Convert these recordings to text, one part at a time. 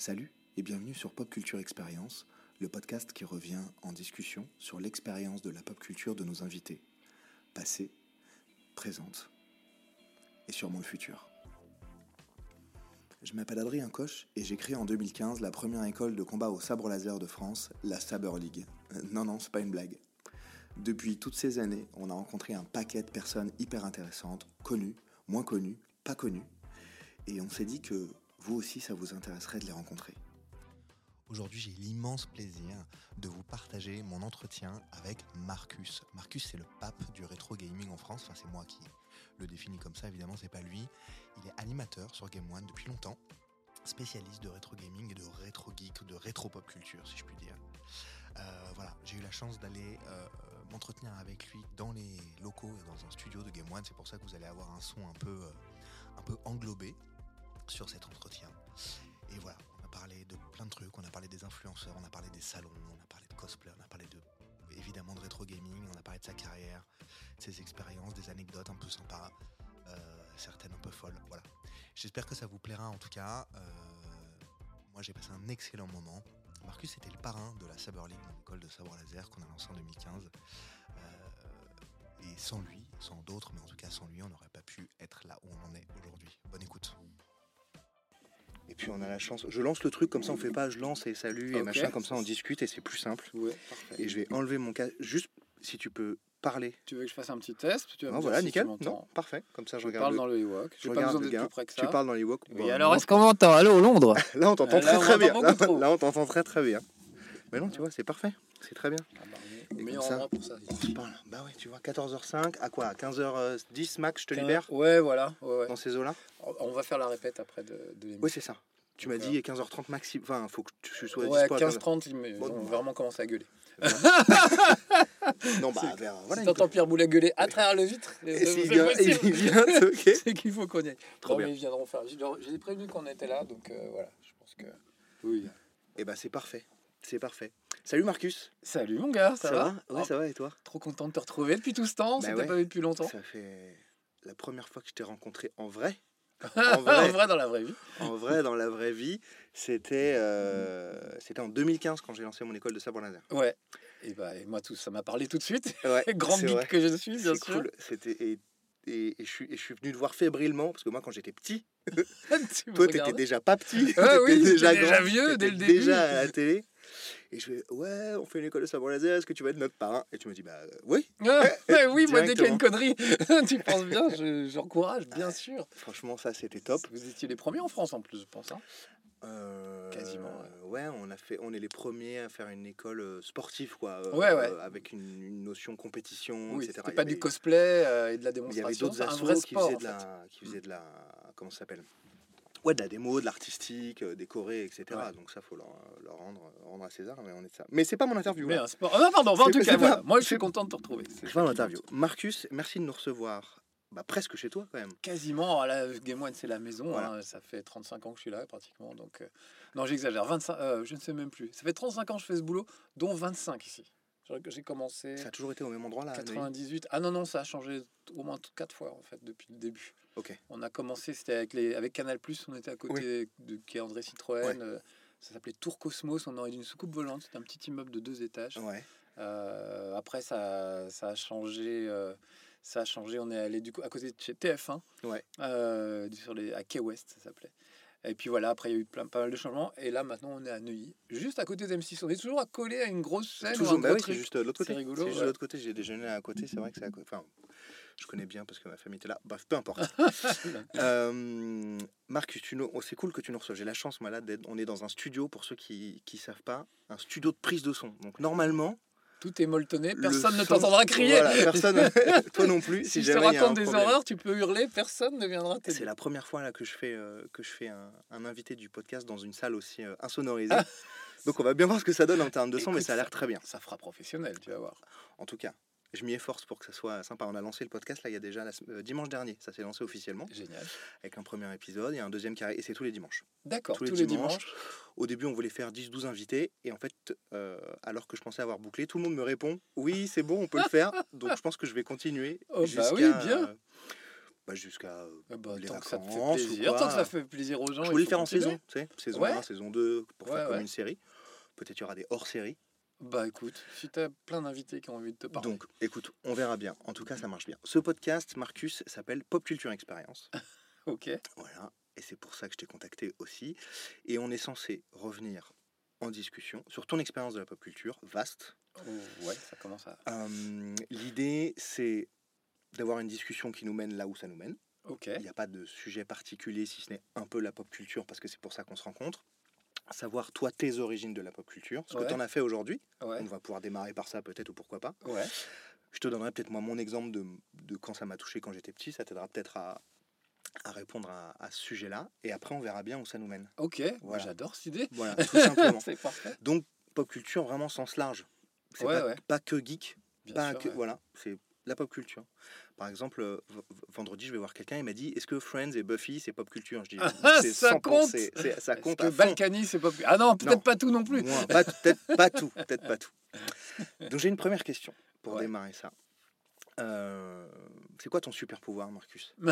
Salut et bienvenue sur Pop Culture Expérience, le podcast qui revient en discussion sur l'expérience de la pop culture de nos invités, passée, présente et sûrement le futur. Je m'appelle Adrien Coche et j'ai créé en 2015 la première école de combat au sabre laser de France, la Saber League. Euh, non, non, c'est pas une blague. Depuis toutes ces années, on a rencontré un paquet de personnes hyper intéressantes, connues, moins connues, pas connues. Et on s'est dit que vous aussi, ça vous intéresserait de les rencontrer. Aujourd'hui, j'ai l'immense plaisir de vous partager mon entretien avec Marcus. Marcus, c'est le pape du rétro gaming en France. Enfin, c'est moi qui le définis comme ça, évidemment, c'est pas lui. Il est animateur sur Game One depuis longtemps, spécialiste de rétro gaming et de rétro geek, de rétro pop culture, si je puis dire. Euh, voilà, j'ai eu la chance d'aller euh, m'entretenir avec lui dans les locaux et dans un studio de Game One. C'est pour ça que vous allez avoir un son un peu, euh, un peu englobé sur cet entretien. Et voilà, on a parlé de plein de trucs, on a parlé des influenceurs, on a parlé des salons, on a parlé de cosplay, on a parlé de évidemment de rétro gaming, on a parlé de sa carrière, ses expériences, des anecdotes un peu sympas, euh, certaines un peu folles. Voilà. J'espère que ça vous plaira en tout cas. Euh, moi j'ai passé un excellent moment. Marcus était le parrain de la Saber League, mon école de sabre laser qu'on a lancé en 2015. Euh, et sans lui, sans d'autres, mais en tout cas sans lui, on n'aurait pas pu être là où on en est aujourd'hui. Bonne écoute. Et puis on a la chance. Je lance le truc comme ça, on fait pas je lance et salut et machin, comme ça on discute et c'est plus simple. Ouais. Et je vais enlever mon casque, juste si tu peux parler. Tu veux que je fasse un petit test Tu vas Non, voilà, si nickel. Tu. Non, parfait. Comme ça je Je regarde. parle le- dans le Ewok. je pas besoin le d'être gars. plus près que ça. Tu parles dans les wok. Oui, alors est-ce qu'on m'entend Allô, Londres Là on t'entend très très bien. là, on t'entend très très bien. Mais non, tu vois, c'est parfait. C'est très bien. Ah bah, Et Le meilleur ça, endroit pour ça. On se parle. Bah ouais, tu vois, 14h05, à quoi À 15h10 max, je te libère Ouais, voilà. Ouais, ouais. dans ces eaux-là On va faire la répète après de, de. Oui, c'est ça. Tu m'as dit 15h30 maxi. Enfin, faut que tu sois Ouais, dispo à 15h. 15-30, mais Bon, on bon. va vraiment commencer à gueuler. Non, bah, vers. Voilà. si t'entends Pierre Boulet gueuler à travers le vitre, Et s'il vient, il vient toquer. c'est qu'il faut qu'on y aille. Trop non, bien. mais ils viendront faire. J'ai j'ai prévenu qu'on était là, donc euh, voilà. Je pense que. Oui. Et bah, c'est parfait. C'est parfait. Salut Marcus. Salut mon gars, ça, va, Ouais, Oh, ça va et toi Trop content de te retrouver depuis tout ce temps. Bah on ouais. pas vu depuis longtemps. Ça fait la première fois que je t'ai rencontré en vrai. en, vrai. vrai. dans la vraie vie. En vrai, dans la vraie vie, c'était euh, c'était en 2015 quand j'ai lancé mon école de sabre laser. Ouais. Et bah, et moi, tout ça m'a parlé tout de suite. Ouais, vrai. que je suis, bien C'est sûr. cool. C'était et, et, et je suis et je suis venu te voir fébrilement parce que moi quand j'étais petit, toi t'étais déjà pas petit, oui, déjà, déjà vieux dès le début. déjà à la télé. Et je fais ouais, on fait une école de sabre laser, est-ce que tu vas être notre parrain? Et tu me dis bah euh, oui. Ah, ouais, oui, moi, dès qu'il y a une connerie, tu penses bien, je- j'encourage, bien sûr. Franchement ça c'était top. Vous étiez les premiers en France en plus, je pense. hein. Euh, Quasiment, Ouais, on a fait, on est les premiers à faire une école euh, sportive quoi. euh, Ouais, ouais. avec une, une notion compétition, Oui, etc. c'était pas avait- du cosplay euh, et de la Il y avait démonstration. d'autres assos qui faisaient en de la, qui faisaient de la, comment ça s'appelle Ouais, de la démo, de l'artistique, euh, décoré, etc. Ouais. Donc ça, faut leur, leur rendre, rendre à César, mais on est de ça. Mais c'est pas mon interview. Mais là. un sport. Ah, non, pardon, en tout cas, pas- voilà. moi je suis content de te retrouver. C'est pas mon interview. Marcus, merci de nous recevoir. Bah, presque chez toi quand même. Quasiment, à la Game One, c'est la maison. Voilà. hein, ça fait 35 ans que je suis là, pratiquement. Donc, euh, non, j'exagère. 25, euh, je ne sais même plus. Ça fait 35 ans que je fais ce boulot, dont 25 ici. J'ai- J'ai commencé Ça a toujours été au même endroit là. à Neuilly? 98. Ah non, non, ça a changé au moins 4 fois, en fait, depuis le début. Ok. On a commencé, c'était avec, les, avec Canal+, on était à côté de qui est André Citroën. Ouais. euh, ça s'appelait Tour Cosmos, on aurait une soucoupe volante. C'était un petit immeuble de deux étages. Ouais. Euh, après, ça, ça a changé. euh, ça a changé. On est allé du coup à côté de chez TF1. Ouais. sur les, à Key West, ça s'appelait. Et puis voilà, après, il y a eu plein, pas mal de changements. Et là, maintenant, on est à Neuilly, juste à côté d'M6. On est toujours accolé à une grosse scène. ou Toujours, un bah oui, c'est juste de l'autre C'est côté. rigolo, C'est juste de ouais. l'autre côté. J'ai déjeuné à côté, c'est vrai que c'est à côté. Enfin, je connais bien parce que ma famille était là. Bref, peu importe. Euh, Marcus, tu nous- oh, c'est cool que tu nous reçoives. J'ai la chance, moi, là, d'être. On est dans un studio, pour ceux qui ne savent pas, un studio de prise de son. Donc, normalement. Tout est molletonné, le personne ne t'entendra crier. Voilà, personne. toi non plus. si Si, je te raconte des problème. horreurs, tu peux hurler, personne ne viendra t'aider. C'est la première fois là que je fais, euh, que je fais un, un invité du podcast dans une salle aussi euh, insonorisée. Donc on va bien voir ce que ça donne en termes de son, mais ça a l'air très bien. Ça fera professionnel, tu vas voir. En tout cas, je m'y efforce pour que ça soit sympa. On a lancé le podcast là il y a déjà la euh, dimanche dernier, ça s'est lancé officiellement Génial. avec un premier épisode et un deuxième qui arrive et c'est tous les dimanches. D'accord, Tous tous, les les dimanches. dimanches. Au début, on voulait faire 10-12 invités et en fait, euh, alors que je pensais avoir bouclé, tout le monde me répond oui, c'est bon, on peut le faire. Donc je pense que je vais continuer Oh, bah oui, bien. euh, bah, jusqu'à Ah bah, les tant que ça fait plaisir, tant que ça fait plaisir aux gens. Je voulais le faire en saison, tu sais, saison Ouais. 1, saison 2, pour Ouais, faire comme une série. Peut-être il y aura des hors-séries. Bah écoute, si t'as plein d'invités qui ont envie de te parler. Donc, écoute, on verra bien. En tout cas, ça marche bien. Ce podcast, Marcus, s'appelle Pop Culture Experience. Ok. Voilà. Et c'est pour ça que je t'ai contacté aussi. Et on est censé revenir en discussion sur ton expérience de la pop culture, vaste. Oh, ouais, ça commence à. Euh, L'idée, c'est d'avoir une discussion qui nous mène là où ça nous mène. Ok. Il n'y a pas de sujet particulier, si ce n'est un peu la pop culture, parce que c'est pour ça qu'on se rencontre. Savoir, toi, tes origines de la pop culture, ce Ouais. que tu en as fait aujourd'hui. Ouais. On va pouvoir démarrer par ça, peut-être, ou pourquoi pas. Ouais. Je te donnerai peut-être, moi, mon exemple de, de quand ça m'a touché quand j'étais petit. Ça t'aidera peut-être à, à répondre à, à ce sujet-là. Et après, on verra bien où ça nous mène. Ok. Voilà. J'adore cette idée. Voilà, tout simplement. parfait. Donc, pop culture, vraiment sens large. C'est pas, que geek, Bien pas sûr, que. Voilà, c'est la pop culture. Par exemple, euh, vendredi, je vais voir quelqu'un, il m'a dit Est-ce que Friends et Buffy, c'est pop culture? Je dis Ah, ça 100%, compte Ça Est-ce compte que. Balkany, c'est pas plus. Ah non, peut-être pas tout non plus. Peut-être pas tout, peut-être pas tout. Donc j'ai une première question pour Ouais. démarrer ça. Euh, c'est quoi ton super pouvoir, Marcus?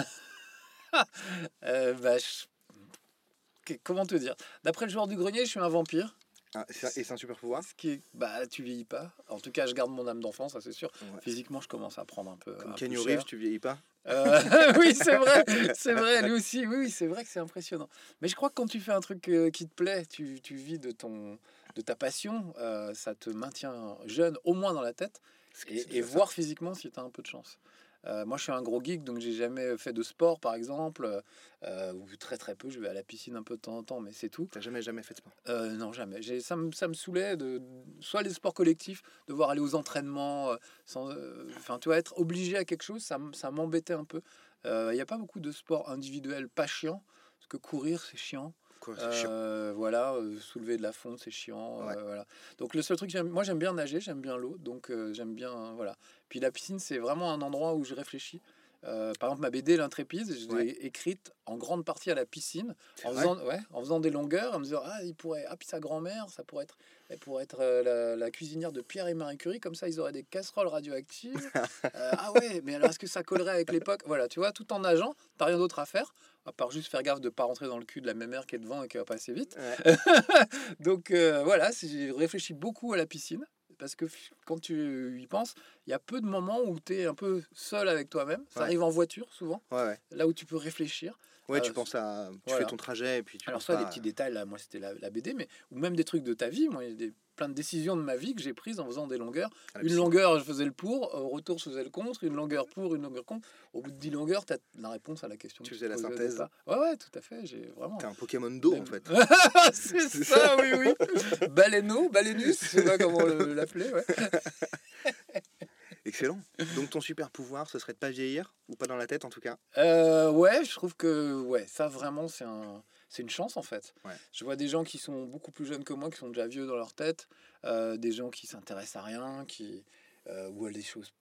Euh, bah, je- Comment te dire? D'après le joueur du grenier, je suis un vampire. Ah, Et c'est un super pouvoir Ce qui est... Bah, tu vieillis pas. En tout cas, je garde mon âme d'enfant, ça c'est sûr. Ouais. Physiquement, je commence à prendre un peu. Comme Kenny. Reeves, tu vieillis pas Euh, oui, c'est vrai, c'est vrai, lui aussi. Oui, oui, c'est vrai que c'est impressionnant. Mais je crois que quand tu fais un truc euh, qui te plaît, tu, tu vis de ton de ta passion, euh, ça te maintient jeune, au moins dans la tête, et, et voir physiquement si tu as un peu de chance. Euh, moi, je suis un gros geek, donc j'ai jamais fait de sport, par exemple, euh, ou très très peu. Je vais à la piscine un peu de temps en temps, mais c'est tout. T'as jamais, jamais fait de sport? Euh, non, jamais. J'ai- Ça, me, ça me saoulait de soit les sports collectifs, devoir aller aux entraînements, sans, enfin, tu vois, être obligé à quelque chose, ça, ça m'embêtait un peu. Il n'y a pas beaucoup de sports individuels pas chiants, parce que courir c'est chiant. Quoi, chiant. Euh, voilà, euh, soulever de la fonte c'est chiant. Ouais. euh, voilà. Donc le seul truc, moi j'aime bien nager, j'aime bien l'eau, donc j'aime bien, voilà. Puis la piscine c'est vraiment un endroit où je réfléchis. Euh, par exemple, ma BD L'Intrépide, je l'ai Ouais. écrite en grande partie à la piscine, en faisant, ouais, en faisant des longueurs, en me disant ah il pourrait ah puis sa grand-mère ça pourrait être elle pourrait être euh, la, la cuisinière de Pierre et Marie Curie comme ça ils auraient des casseroles radioactives Euh, ah ouais mais alors est-ce que ça collerait avec l'époque? Voilà tu vois tout en nageant t'as rien d'autre à faire à part juste faire gaffe de pas rentrer dans le cul de la mémère qui est devant et qui va passer vite Ouais. donc euh, voilà j'ai réfléchi beaucoup à la piscine parce que quand tu y penses il y a peu de moments où tu es un peu seul avec toi-même ça Ouais. arrive en voiture souvent Ouais, ouais. là où tu peux réfléchir Ouais, tu Euh, penses à. Tu voilà. fais ton trajet et puis tu alors soit des petits détails, là, moi c'était la, la BD, mais ou même des trucs de ta vie. Moi, il y a des, plein de décisions de ma vie que j'ai prises en faisant des longueurs. la Une longueur, je faisais le pour, au retour, je faisais le contre. Une longueur pour, une longueur contre. Au bout de 10 longueurs, tu as la réponse à la question. Tu que faisais la synthèse. Ouais, ouais, tout à fait. J'ai vraiment. T'es un Pokémon d'eau en fait. c'est ça, oui, oui. Baleineau, balénus, je sais pas comment le- l'appeler. Ouais. Excellent. Donc ton super pouvoir, ce serait de pas vieillir ou pas dans la tête en tout cas? Euh, ouais, je trouve que ouais, ça vraiment c'est un, c'est une chance en fait. Ouais. Je vois des gens qui sont beaucoup plus jeunes que moi, qui sont déjà vieux dans leur tête, euh, des gens qui s'intéressent à rien, qui euh, ou à des choses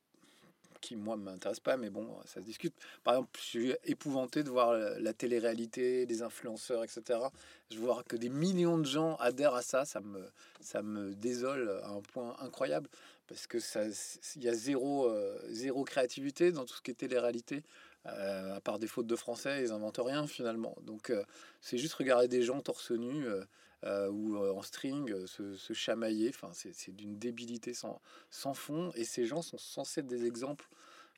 qui moi m'intéressent pas, mais bon, ça se discute. Par exemple, je suis épouvanté de voir la, la télé-réalité, des influenceurs, etc. Je vois que des millions de gens adhèrent à ça, ça me, ça me désole à un point incroyable parce que ça, il y a zéro, euh, zéro créativité dans tout ce qui est télé-réalité. Euh, à part des fautes de français, ils inventent rien finalement. Donc euh, c'est juste regarder des gens torse nu euh, euh, ou en string se, chamailler. Enfin, c'est d'une débilité sans fond. Et ces gens sont censés être des exemples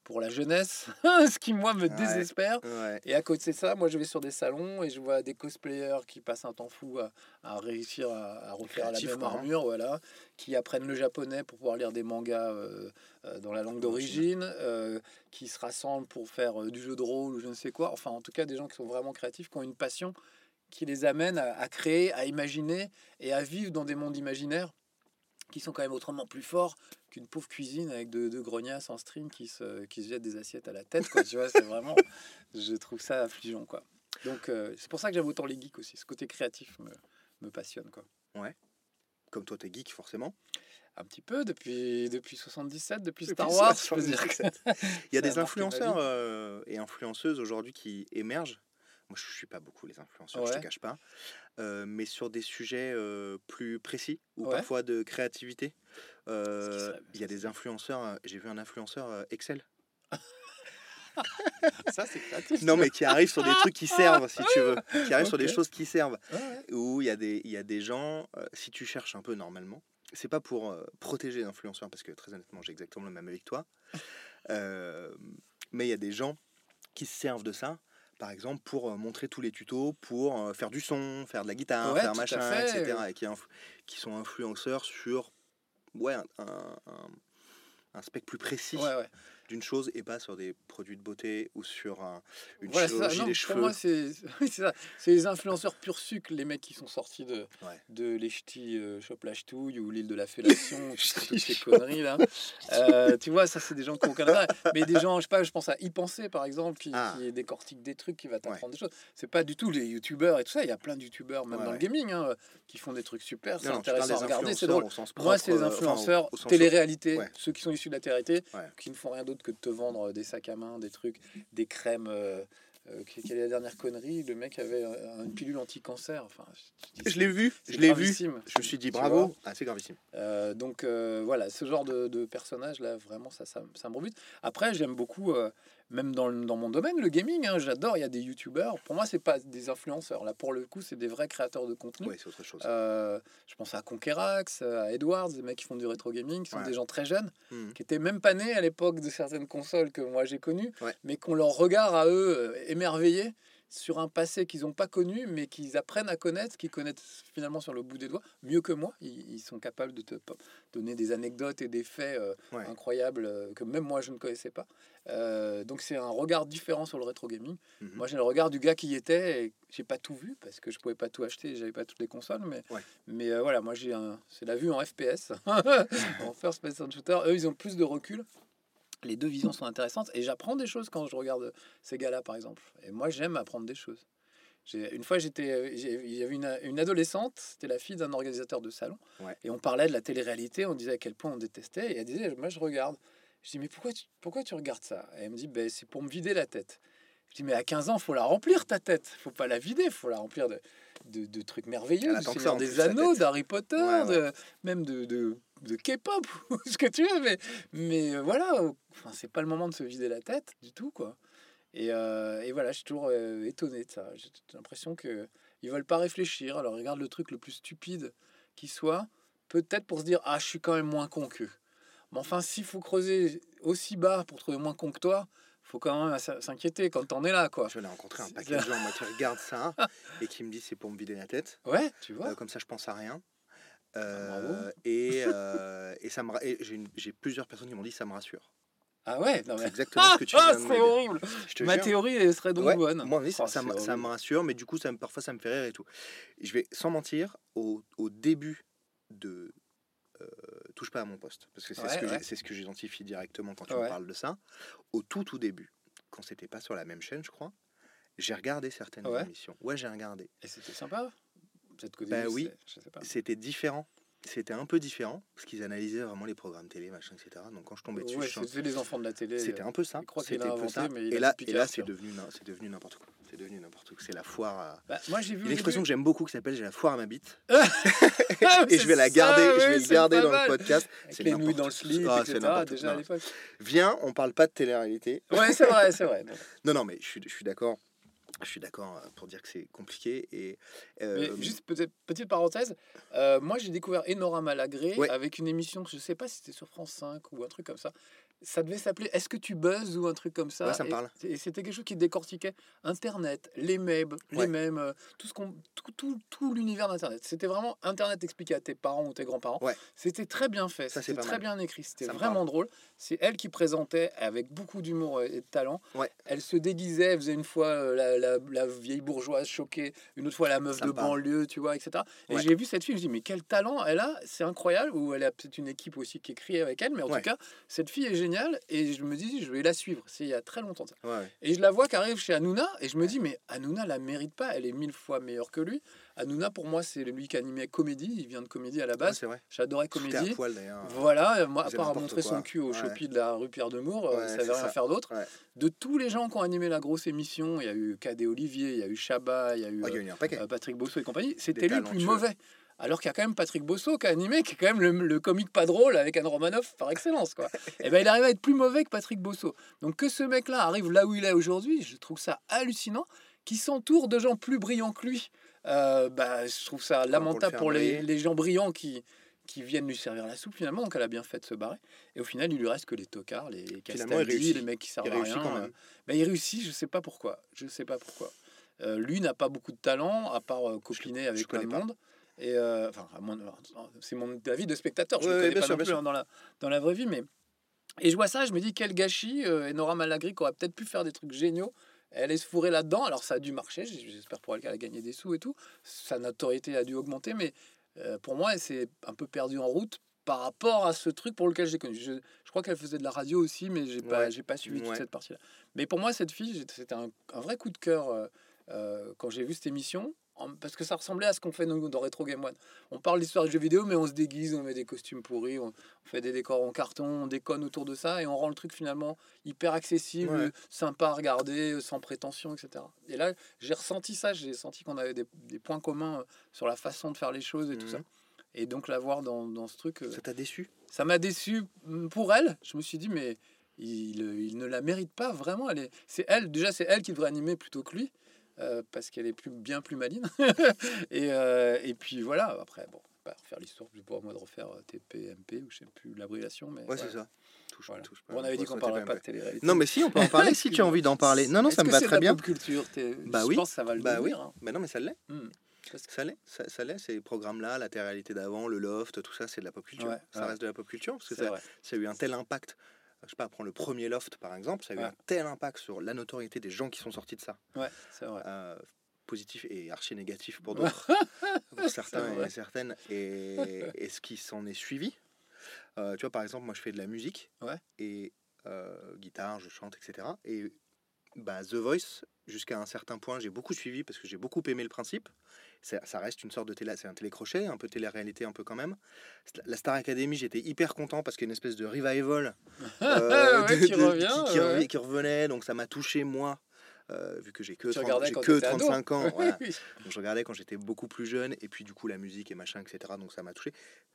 pour la jeunesse, ce qui moi me Ouais. désespère. Ouais. Et à côté de ça, moi je vais sur des salons et je vois des cosplayers qui passent un temps fou à, à réussir à, à refaire Créatif, la même hein. armure, voilà, qui apprennent le japonais pour pouvoir lire des mangas euh, euh, dans la langue d'origine, euh, qui se rassemblent pour faire du jeu de rôle ou je ne sais quoi. Enfin, en tout cas, des gens qui sont vraiment créatifs, qui ont une passion qui les amène à, à créer, à imaginer et à vivre dans des mondes imaginaires qui sont quand même autrement plus forts qu'une pauvre cuisine avec deux, deux grognasses en string qui se, qui se jettent des assiettes à la tête. Quoi, tu vois, c'est vraiment... Je trouve ça affligeant, quoi. Donc, euh, c'est pour ça que j'aime autant les geeks aussi. Ce côté créatif me, me passionne, quoi. Comme toi, t'es geek forcément. Un petit peu depuis, depuis 77, depuis Depuis Star Wars, je peux dire. 77. Il y a des influenceurs euh, et influenceuses aujourd'hui qui émergent. Moi, je suis pas beaucoup les influenceurs, je Ouais. te cache pas. Euh, mais sur des sujets euh, plus précis ou Ouais. parfois de créativité. Euh, Il y a des influenceurs. J'ai vu un influenceur Excel. Ça, c'est créatif. non, mais qui arrivent sur des trucs qui servent, si tu veux. Qui arrivent sur des choses qui servent. Ouais. Où il y, a des- il y a des gens, si tu cherches un peu normalement, c'est pas pour protéger l'influenceur, parce que très honnêtement, j'ai exactement le même avec toi. Mais il y a des gens qui se servent de ça. Par exemple, pour montrer tous les tutos, pour faire du son, faire de la guitare, Ouais, faire machin, etc. Et qui, sont influenceurs sur ouais, un, un- un- un spectre plus précis Ouais, ouais. D'une chose et pas sur des produits de beauté ou sur un- une Voilà, chirurgie Non, des pour cheveux. moi, c'est les influenceurs pur sucre, les mecs qui sont sortis de, Ouais. de les ch'tis euh, Chope la ch'touille ou l'île de la fellation, toutes ces conneries là. Euh, tu vois, ça, c'est des gens qui ont aucun. Mais des gens, je sais pas, je pense à y penser par exemple, qui, Ah. qui décortique des trucs, qui va t'apprendre des choses. C'est pas du tout les youtubeurs et tout ça. Il y a plein de youtubeurs, même Ouais, dans ouais. le gaming, hein, qui font des trucs super. C'est intéressant à regarder, c'est drôle. Moi, c'est les euh, enfin, influenceurs sens- télé-réalité, Ouais. ceux qui sont issus de la télé-réalité, Ouais. qui ne font rien d'autre que de te vendre des sacs à main, des trucs, des crèmes. euh, euh, quelle est la dernière connerie? Le mec avait euh, une pilule anti-cancer. Enfin, je- l'ai vu, je l'ai vu. Je me suis dit bravo. Ah, c'est gravissime. Euh, donc euh, voilà, ce genre de, de personnage là, vraiment, ça, ça, ça me rebute. Après, j'aime beaucoup, euh, même dans, le- dans mon domaine, le gaming. hein, J'adore. Il y a des youtubeurs. Pour moi, c'est pas des influenceurs. Là, pour le coup, c'est des vrais créateurs de contenu. Oui, c'est autre chose. Euh, je pense à Conquerax, à Edwards, des mecs qui font du rétro gaming, qui sont Ouais. des gens très jeunes, Mhm. qui étaient même pas nés à l'époque de certaines consoles que moi j'ai connues, Ouais. mais qu'on leur regard à eux euh, émerveillé sur un passé qu'ils n'ont pas connu, mais qu'ils apprennent à connaître, qu'ils connaissent finalement sur le bout des doigts, mieux que moi. Ils, ils sont capables de te donner des anecdotes et des faits euh, Ouais. incroyables euh, que même moi je ne connaissais pas. Euh, donc c'est un regard différent sur le rétro gaming. Mhm. Moi, j'ai le regard du gars qui y était et j'ai pas tout vu parce que je pouvais pas tout acheter, j'avais pas toutes les consoles, mais, Ouais. mais voilà, moi j'ai un, c'est la vue en FPS, en first person shooter. Eux, ils ont plus de recul. Les deux visions sont intéressantes et j'apprends des choses quand je regarde ces gars-là, par exemple. Et moi, j'aime apprendre des choses. J'ai- Une fois, j'étais, il y avait une, une adolescente, c'était la fille d'un organisateur de salon, Ouais. et on parlait de la télé-réalité, on disait à quel point on détestait, et elle disait, moi je regarde. Je dis, mais pourquoi tu, pourquoi tu regardes ça? Et elle me dit, ben, c'est pour me vider la tête. Je dis, mais à 15 ans, faut la remplir ta tête. faut pas la vider, faut la remplir de, de, de trucs merveilleux, du Seigneur des Anneaux, d'Harry Potter, Ouais, ouais. de- même de, de, K-pop, ou ce que tu veux. Mais, mais euh, voilà, enfin, c'est pas le moment de se vider la tête du tout, quoi. Et, euh, et voilà, je suis toujours euh, étonné de ça. J'ai l'impression que ils veulent pas réfléchir. Alors, ils regardent le truc le plus stupide qui soit, peut-être pour se dire Ah, je suis quand même moins con qu'eux. Mais enfin, s'il faut creuser aussi bas pour trouver moins con que toi, faut quand même s'inquiéter quand t'en es là, quoi. Je l'ai rencontré un paquet de gens moi, qui regardent ça et qui me disent c'est pour me vider la tête. Ouais, tu vois. Euh, comme ça, je pense à rien. Euh, bravo. et, euh, et ça me et j'ai plusieurs personnes qui m'ont dit ça me rassure. Ah ouais, non mais. exactement ce que tu Ah, c'est horrible. Je Ma jure. théorie elle serait donc Ouais, bonne. Moi, ça, Oh, ça me- ça horrible. me rassure, mais du coup, ça me, parfois, ça me fait rire et tout. Je vais, sans mentir, au, au début de euh, Touche pas à mon poste, parce que c'est ce que ouais. j'ai- c'est ce que j'identifie directement quand tu me parles de ça. Au tout, tout début, quand c'était pas sur la même chaîne, je crois, j'ai regardé certaines émissions. Ouais, j'ai regardé. Et c'était sympa. Peut-être qu'au Bah début, oui. C'était différent. C'était un peu différent, parce qu'ils analysaient vraiment les programmes télé, machin, etc. Donc quand je tombais dessus, Ouais, je- c'était les enfants de la télé. c'était un peu ça. C'était a un peu ça. il Et là, et là, c'est devenu, c'est devenu n'importe quoi. C'est devenu n'importe quoi. C'est la foire à... Bah, moi j'ai vu. Une expression que j'aime beaucoup qui s'appelle j'ai la foire à ma bite. Ah, et je vais la garder, ça, je vais le garder dans mal. le podcast. C'est les nouilles dans le slip, Ah, etc. Déjà à quoi. l'époque. Viens, on parle pas de télé-réalité. Ouais, c'est vrai, c'est vrai. Non, non, mais je suis d'accord. Je suis d'accord euh, pour dire que c'est compliqué. Et, euh, juste peut-être petite parenthèse, euh, moi j'ai découvert Enorama Lagré Ouais. avec une émission que je sais pas si c'était sur France 5 ou un truc comme ça. Ça devait s'appeler Est-ce que tu buzzes ou un truc comme ça. Ouais, ça me parle. Et c'était quelque chose qui décortiquait Internet, les mèmes, les mèmes, euh, tout ce qu'on, tout, tout, tout l'univers d'Internet. C'était vraiment Internet expliqué à tes parents ou tes grands-parents. Ouais. C'était très bien fait, Ça, c'est c'était très mal. bien écrit, c'était vraiment drôle. C'est elle qui présentait avec beaucoup d'humour et de talent. Ouais. Elle se déguisait, elle faisait une fois euh, la, la- la vieille bourgeoise choquée, une autre fois la meuf Ça de banlieue, tu vois, etc. Et j'ai vu cette fille, je me dis, mais quel talent elle a, c'est incroyable. Ou elle a peut-être une équipe aussi qui écrit avec elle, mais en tout cas, cette fille est géniale. Et je me dis, je vais la suivre. C'est il y a très longtemps. ça. ouais. Et je la vois qui arrive chez Hanouna, et je me dis, mais Hanouna la mérite pas, elle est mille fois meilleure que lui. Hanouna, pour moi, c'est lui qui animait Comédie, il vient de Comédie à la base. J'adorais Comédie. poil. Voilà, moi, à part à montrer son cul au Ouais. Chopi de la rue Pierre de Mour, euh, Ouais, ça savait rien ça. faire d'autre. De tous les gens qui ont animé la grosse émission, il y a eu Cadet Olivier, il y a eu Chabat, il y a eu Oh, il y a euh, eu euh, Patrick Bosso et compagnie, c'était lui le plus mauvais. Alors qu'il y a quand même Patrick Bosso qui a animé, qui est quand même le, le comique pas drôle avec Anne Romanoff par excellence. Quoi. et ben il arrive à être plus mauvais que Patrick Bosso. Donc que ce mec-là arrive là où il est aujourd'hui, je trouve ça hallucinant, qui s'entoure de gens plus brillants que lui. Euh, bah, je trouve ça lamentable pour, les, les, gens brillants qui, qui viennent lui servir la soupe finalement. Donc elle a bien fait de se barrer. Et au final, il lui reste que les tocards, les Castaldi, les mecs qui servent à rien. Quand même. Ben, il réussit, je sais pas pourquoi. Je sais pas pourquoi. Euh, lui n'a pas beaucoup de talent, à part euh, copiner avec tout le monde. Et euh, enfin, c'est mon avis de spectateur. Je ne connais pas non plus hein, dans, la, dans la vraie vie, mais et je vois ça, je me dis quel gâchis. et Nora Malagri qui aurait peut-être pu faire des trucs géniaux. Elle est se fourrer là-dedans. Alors ça a dû marcher. J'espère pour elle qu'elle a gagné des sous et tout. Sa notoriété a dû augmenter, mais pour moi, s'est un peu perdue en route par rapport à ce truc pour lequel j'ai connu. Je, je crois qu'elle faisait de la radio aussi, mais j'ai pas, j'ai pas suivi toute cette partie-là. Mais pour moi, cette fille, c'était un, un, vrai coup de cœur. Euh, quand j'ai vu cette émission, parce que ça ressemblait à ce qu'on fait nous, dans Retro Game One. On parle d'histoire de jeux vidéo, mais on se déguise, on met des costumes pourris, on, fait des décors en carton, on déconne autour de ça, et on rend le truc finalement hyper accessible, sympa à regarder, sans prétention, etc. Et là, j'ai ressenti ça, j'ai senti qu'on avait des, des, points communs euh, sur la façon de faire les choses et tout ça. Mhm. Et donc la voir dans, dans ce truc... Euh, ça t'a déçu? Ça m'a déçu mm, pour elle. Je me suis dit, mais il, il ne la mérite pas vraiment. Elle est, c'est elle, déjà c'est elle qui devrait animer plutôt que lui. Euh, parce qu'elle est plus, bien plus maline. et, euh, et puis voilà, après, bon, pas refaire l'histoire, plus pour moi de refaire euh, TPMP ou je sais plus l'abréviation. Mais ouais, c'est ça. Touche, touche pas. on avait dit qu'on parlerait pas de télé-réalité. Non, mais si, on peut en parler si tu as envie d'en parler. Non, non, ça me va très bien. culture bah oui. Je pense que ça va le bah oui. Hein. Mais non, mais ça l'est. Hmm. Ça l'est, ça, ça l'est, ces programmes-là, la télé-réalité d'avant, le loft, tout ça, c'est de la pop culture. ça reste de la pop culture parce que ça, ça, a eu un tel impact je sais pas, prendre le premier loft par exemple, ça a eu un tel impact sur la notoriété des gens qui sont sortis de ça. Ouais, c'est vrai. Euh, positif et archi négatif pour d'autres, pour certains et certaines, et, ce qui s'en est suivi. Euh, tu vois, par exemple, moi je fais de la musique, et euh, guitare, je chante, etc. Et bah, The Voice, jusqu'à un certain point, j'ai beaucoup suivi parce que j'ai beaucoup aimé le principe ça reste une sorte de télé, c'est un télécrochet, un peu télé-réalité un peu quand même. La Star Academy, j'étais hyper content parce qu'il y a une espèce de revival euh, qui, revient, qui, revenait, donc ça m'a touché moi euh, vu que j'ai que, que 35 ans. je regardais quand j'étais beaucoup plus jeune, et puis du coup la musique et machin, etc. Donc ça m'a touché.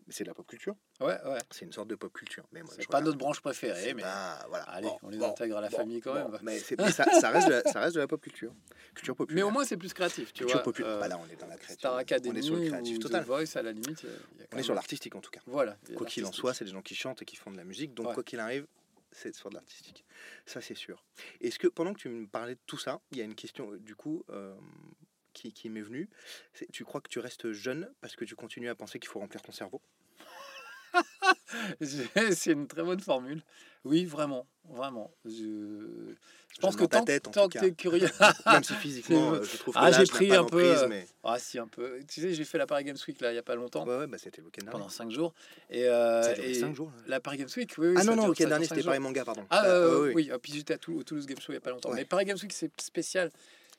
Mais c'est de la pop culture. Ouais, ouais. C'est une sorte de pop culture. Mais c'est pas notre branche préférée, mais voilà. Allez, on les intègre à la famille quand même. Mais, ça, ça, reste de la, ça reste de la pop culture. Culture populaire. Mais au moins c'est plus créatif, tu culture Populaire. Euh, bah là, on est dans la Academy, on est sur le créatif total. Voice, à la limite. on est sur l'artistique en tout cas. Voilà. Quoi qu'il en soit, c'est des gens qui chantent et qui font de la musique. Donc quoi qu'il arrive, c'est de. Ça, c'est sûr. Est-ce que pendant que tu me parlais de tout ça, il y a une question, euh, du coup, euh, qui, qui m'est venue. Tu crois que tu restes jeune parce que tu continues à penser qu'il faut remplir ton cerveau? c'est une très bonne formule. Oui, vraiment, vraiment. Je, je pense que tant, tête, tant que tu es curieux. Même si physiquement, euh, je trouve que ah, j'ai pris un peu. Mais... Ah, si, un peu. Tu sais, j'ai fait la Paris Games Week là, il n'y a pas longtemps. Ouais, ouais bah, c'était le week-end Pendant 5 jours. Et, euh, ça et 5 jours. Là. La Paris Games Week, oui. oui ah non, non, le week-end dernier, c'était Paris Manga, pardon. Ah, euh, oui. puis j'étais à Toulouse Games Show il n'y a pas longtemps. Mais Paris Games Week, c'est spécial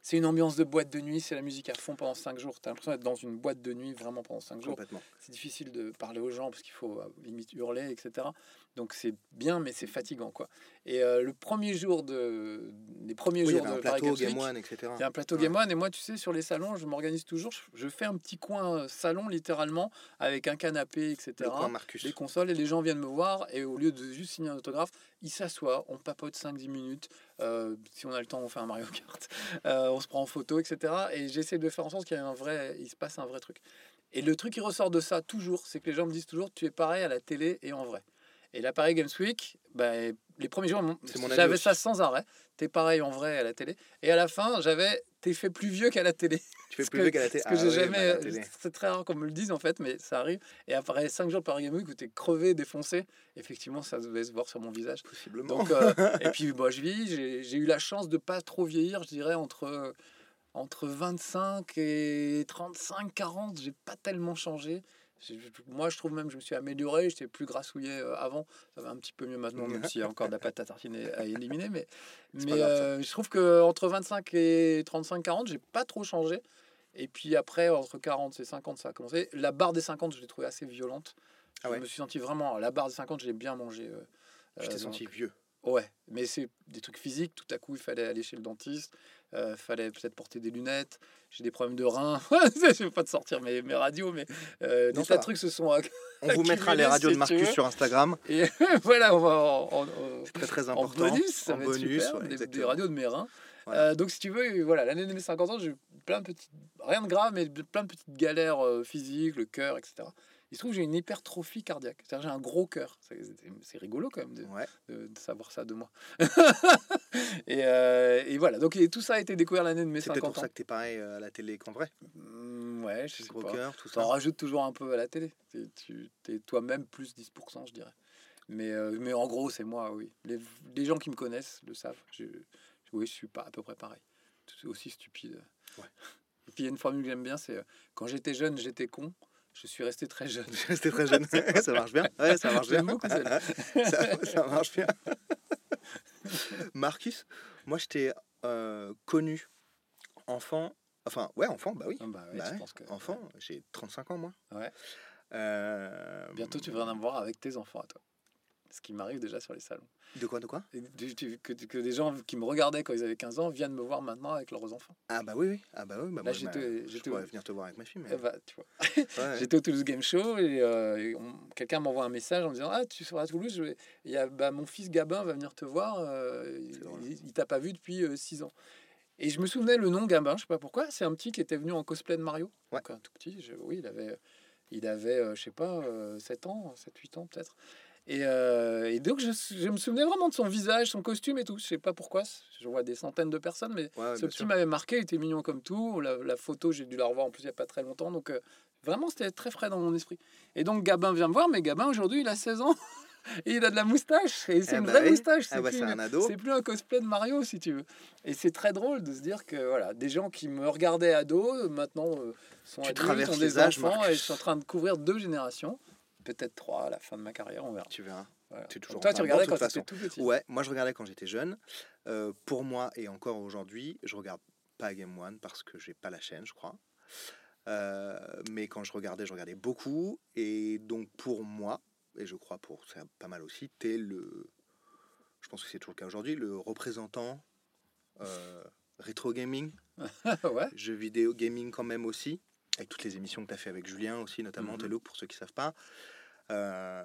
c'est une ambiance de boîte de nuit, c'est la musique à fond pendant 5 jours. Tu as l'impression d'être dans une boîte de nuit vraiment pendant 5 jours. C'est difficile de parler aux gens parce qu'il faut limite hurler, etc. Donc c'est bien, mais c'est fatigant, quoi. Et euh, le premier jour de, les premiers jours de un plateau Game One, etc. Il y a un plateau Game One, et moi, tu sais, sur les salons, je m'organise toujours. Je fais un petit coin euh, salon, littéralement, avec un canapé, etc. Les consoles, et les gens viennent me voir, et au lieu de juste signer un autographe, ils s'assoient, on papote 5-10 minutes. Euh, si on a le temps, on fait un Mario Kart. on se prend en photo, etc. Et j'essaie de faire en sorte qu'il y ait un vrai, il se passe un vrai truc. Et le truc qui ressort de ça toujours, c'est que les gens me disent toujours, tu es pareil à la télé et en vrai. Et la Paris Games Week, bah, les premiers jours, j'avais ça sans arrêt. T'es pareil en vrai à la télé. Et à la fin, j'avais t'es fait plus vieux qu'à la télé. Tu fais plus vieux qu'à la télé. Parce que j'ai ah jamais. Bah, c'est très rare qu'on me le dise en fait, mais ça arrive. Et après 5 jours de Paris Game Week où t'es crevé, défoncé, effectivement, ça devait se voir sur mon visage. Possiblement. Donc, euh, et puis, moi, je vis. J'ai eu la chance de pas trop vieillir, je dirais, entre, entre 25 et 35, 40. J'ai pas tellement changé. Moi, je trouve même que je me suis amélioré. J'étais plus grassouillé euh, avant. Ça va un petit peu mieux maintenant, même s'il y a encore de la pâte à tartiner à éliminer. Mais, mais euh, je trouve qu'entre 25 et 35-40, j'ai pas trop changé. Et puis après, entre 40 et 50, ça a commencé. La barre des 50, je l'ai trouvé assez violente. Ah je me suis senti vraiment. La barre des 50, j'ai bien mangé. Euh, je t'ai senti vieux. Ouais, mais c'est des trucs physiques. Tout à coup, il fallait aller chez le dentiste, euh, fallait peut-être porter des lunettes. J'ai des problèmes de reins. je ne veux pas te sortir mes, mes radios, mais euh, Non, des trucs se sont. On vous mettra les radios si de Marcus sur Instagram. Et voilà, on va en, en- en- C'est très très en important. bonus, ça En va être bonus, super, ouais, des- radios de mes reins. Euh, donc, si tu veux, voilà, l'année de mes 50 ans, j'ai eu plein de petites, rien de grave, mais plein de petites galères euh, physiques, le cœur, etc. Il se trouve que j'ai une hypertrophie cardiaque, c'est-à-dire j'ai un gros cœur. C'est c'est rigolo quand même de, Ouais. de, de savoir ça de moi. et, euh, et voilà, donc et tout ça a été découvert l'année de mes C'est peut-être 50 pour ans. ça que t'es pareil euh, à la télé qu'en vrai? Mm, ouais, je sais Gros pas. cœur, tout ça. T'en rajoutes toujours un peu à la télé. Tu es toi-même plus 10%, je dirais. Mais, euh, mais en gros, c'est moi, oui. Les, les gens qui me connaissent le savent. Je, oui, je suis pas à peu près pareil. C'est aussi stupide. Ouais. Et puis il y a une formule que j'aime bien, c'est euh, quand j'étais jeune, j'étais con. Je suis resté très jeune. Je suis resté très jeune. ça marche bien. Ouais, ça marche bien. Beaucoup ça, ça marche bien. Marcus, moi je t'ai euh, connu enfant. Enfin, ouais, enfant, bah oui. Ah bah ouais, Bah ouais, pense que, Enfant, j'ai 35 ans moi. Ouais. Euh, Bientôt, tu vas en avoir avec tes enfants à toi. Ce qui m'arrive déjà sur les salons. De quoi, de quoi? Que, que des gens qui me regardaient quand ils avaient 15 ans viennent me voir maintenant avec leurs enfants. Ah bah oui, oui. Ah bah oui. Bah, Là, moi, j'étais- je pourrais venir te voir avec ma fille. Mais... Eh bah, tu vois. Ouais. J'étais au Toulouse Game Show et, euh, et quelqu'un m'envoie un message en me disant Ah, tu seras à Toulouse je vais- y a bah, mon fils Gabin va venir te voir. euh, il il, t'a pas vu depuis 6 ans. Et je me souvenais le nom Gabin, je sais pas pourquoi. C'est un petit qui était venu en cosplay de Mario. Ouais. Donc un tout petit. je- oui, il avait, il avait euh, je sais pas, 7 ans, 7-8 ans peut-être. Et, euh, et donc je, je me souvenais vraiment de son visage, son costume et tout. Je sais pas pourquoi. Je vois des centaines de personnes, mais Ouais, ce petit m'avait marqué, il était mignon comme tout. La, la photo, j'ai dû la revoir en plus il n'y a pas très longtemps. Donc euh, vraiment, c'était très frais dans mon esprit. Et donc Gabin vient me voir, mais Gabin aujourd'hui, il a 16 ans. Et il a de la moustache. Et c'est Eh une bah vraie oui. moustache. Ah C'est bah, plus, un plus un cosplay de Mario, si tu veux. Et c'est très drôle de se dire que voilà, des gens qui me regardaient ado, euh, maintenant euh, sont adultes, ont des âges, enfants, et je suis en train de couvrir deux générations. Peut-être trois à la fin de ma carrière, on verra. Tu verras. Voilà. T'es toujours Toi, tu regardais quand tu tout petit. Ouais, moi je regardais quand j'étais jeune. Euh, pour moi et encore aujourd'hui, je regarde pas Game One parce que j'ai pas la chaîne, je crois. Euh, mais quand je regardais, je regardais beaucoup. Et donc pour moi, et je crois pour ça pas mal aussi, t'es le. Je pense que c'est toujours le cas aujourd'hui, le représentant euh, rétro gaming, ouais. jeux vidéo gaming quand même aussi, avec toutes les émissions que tu as fait avec Julien aussi, notamment. Tello, pour ceux qui savent pas. Euh,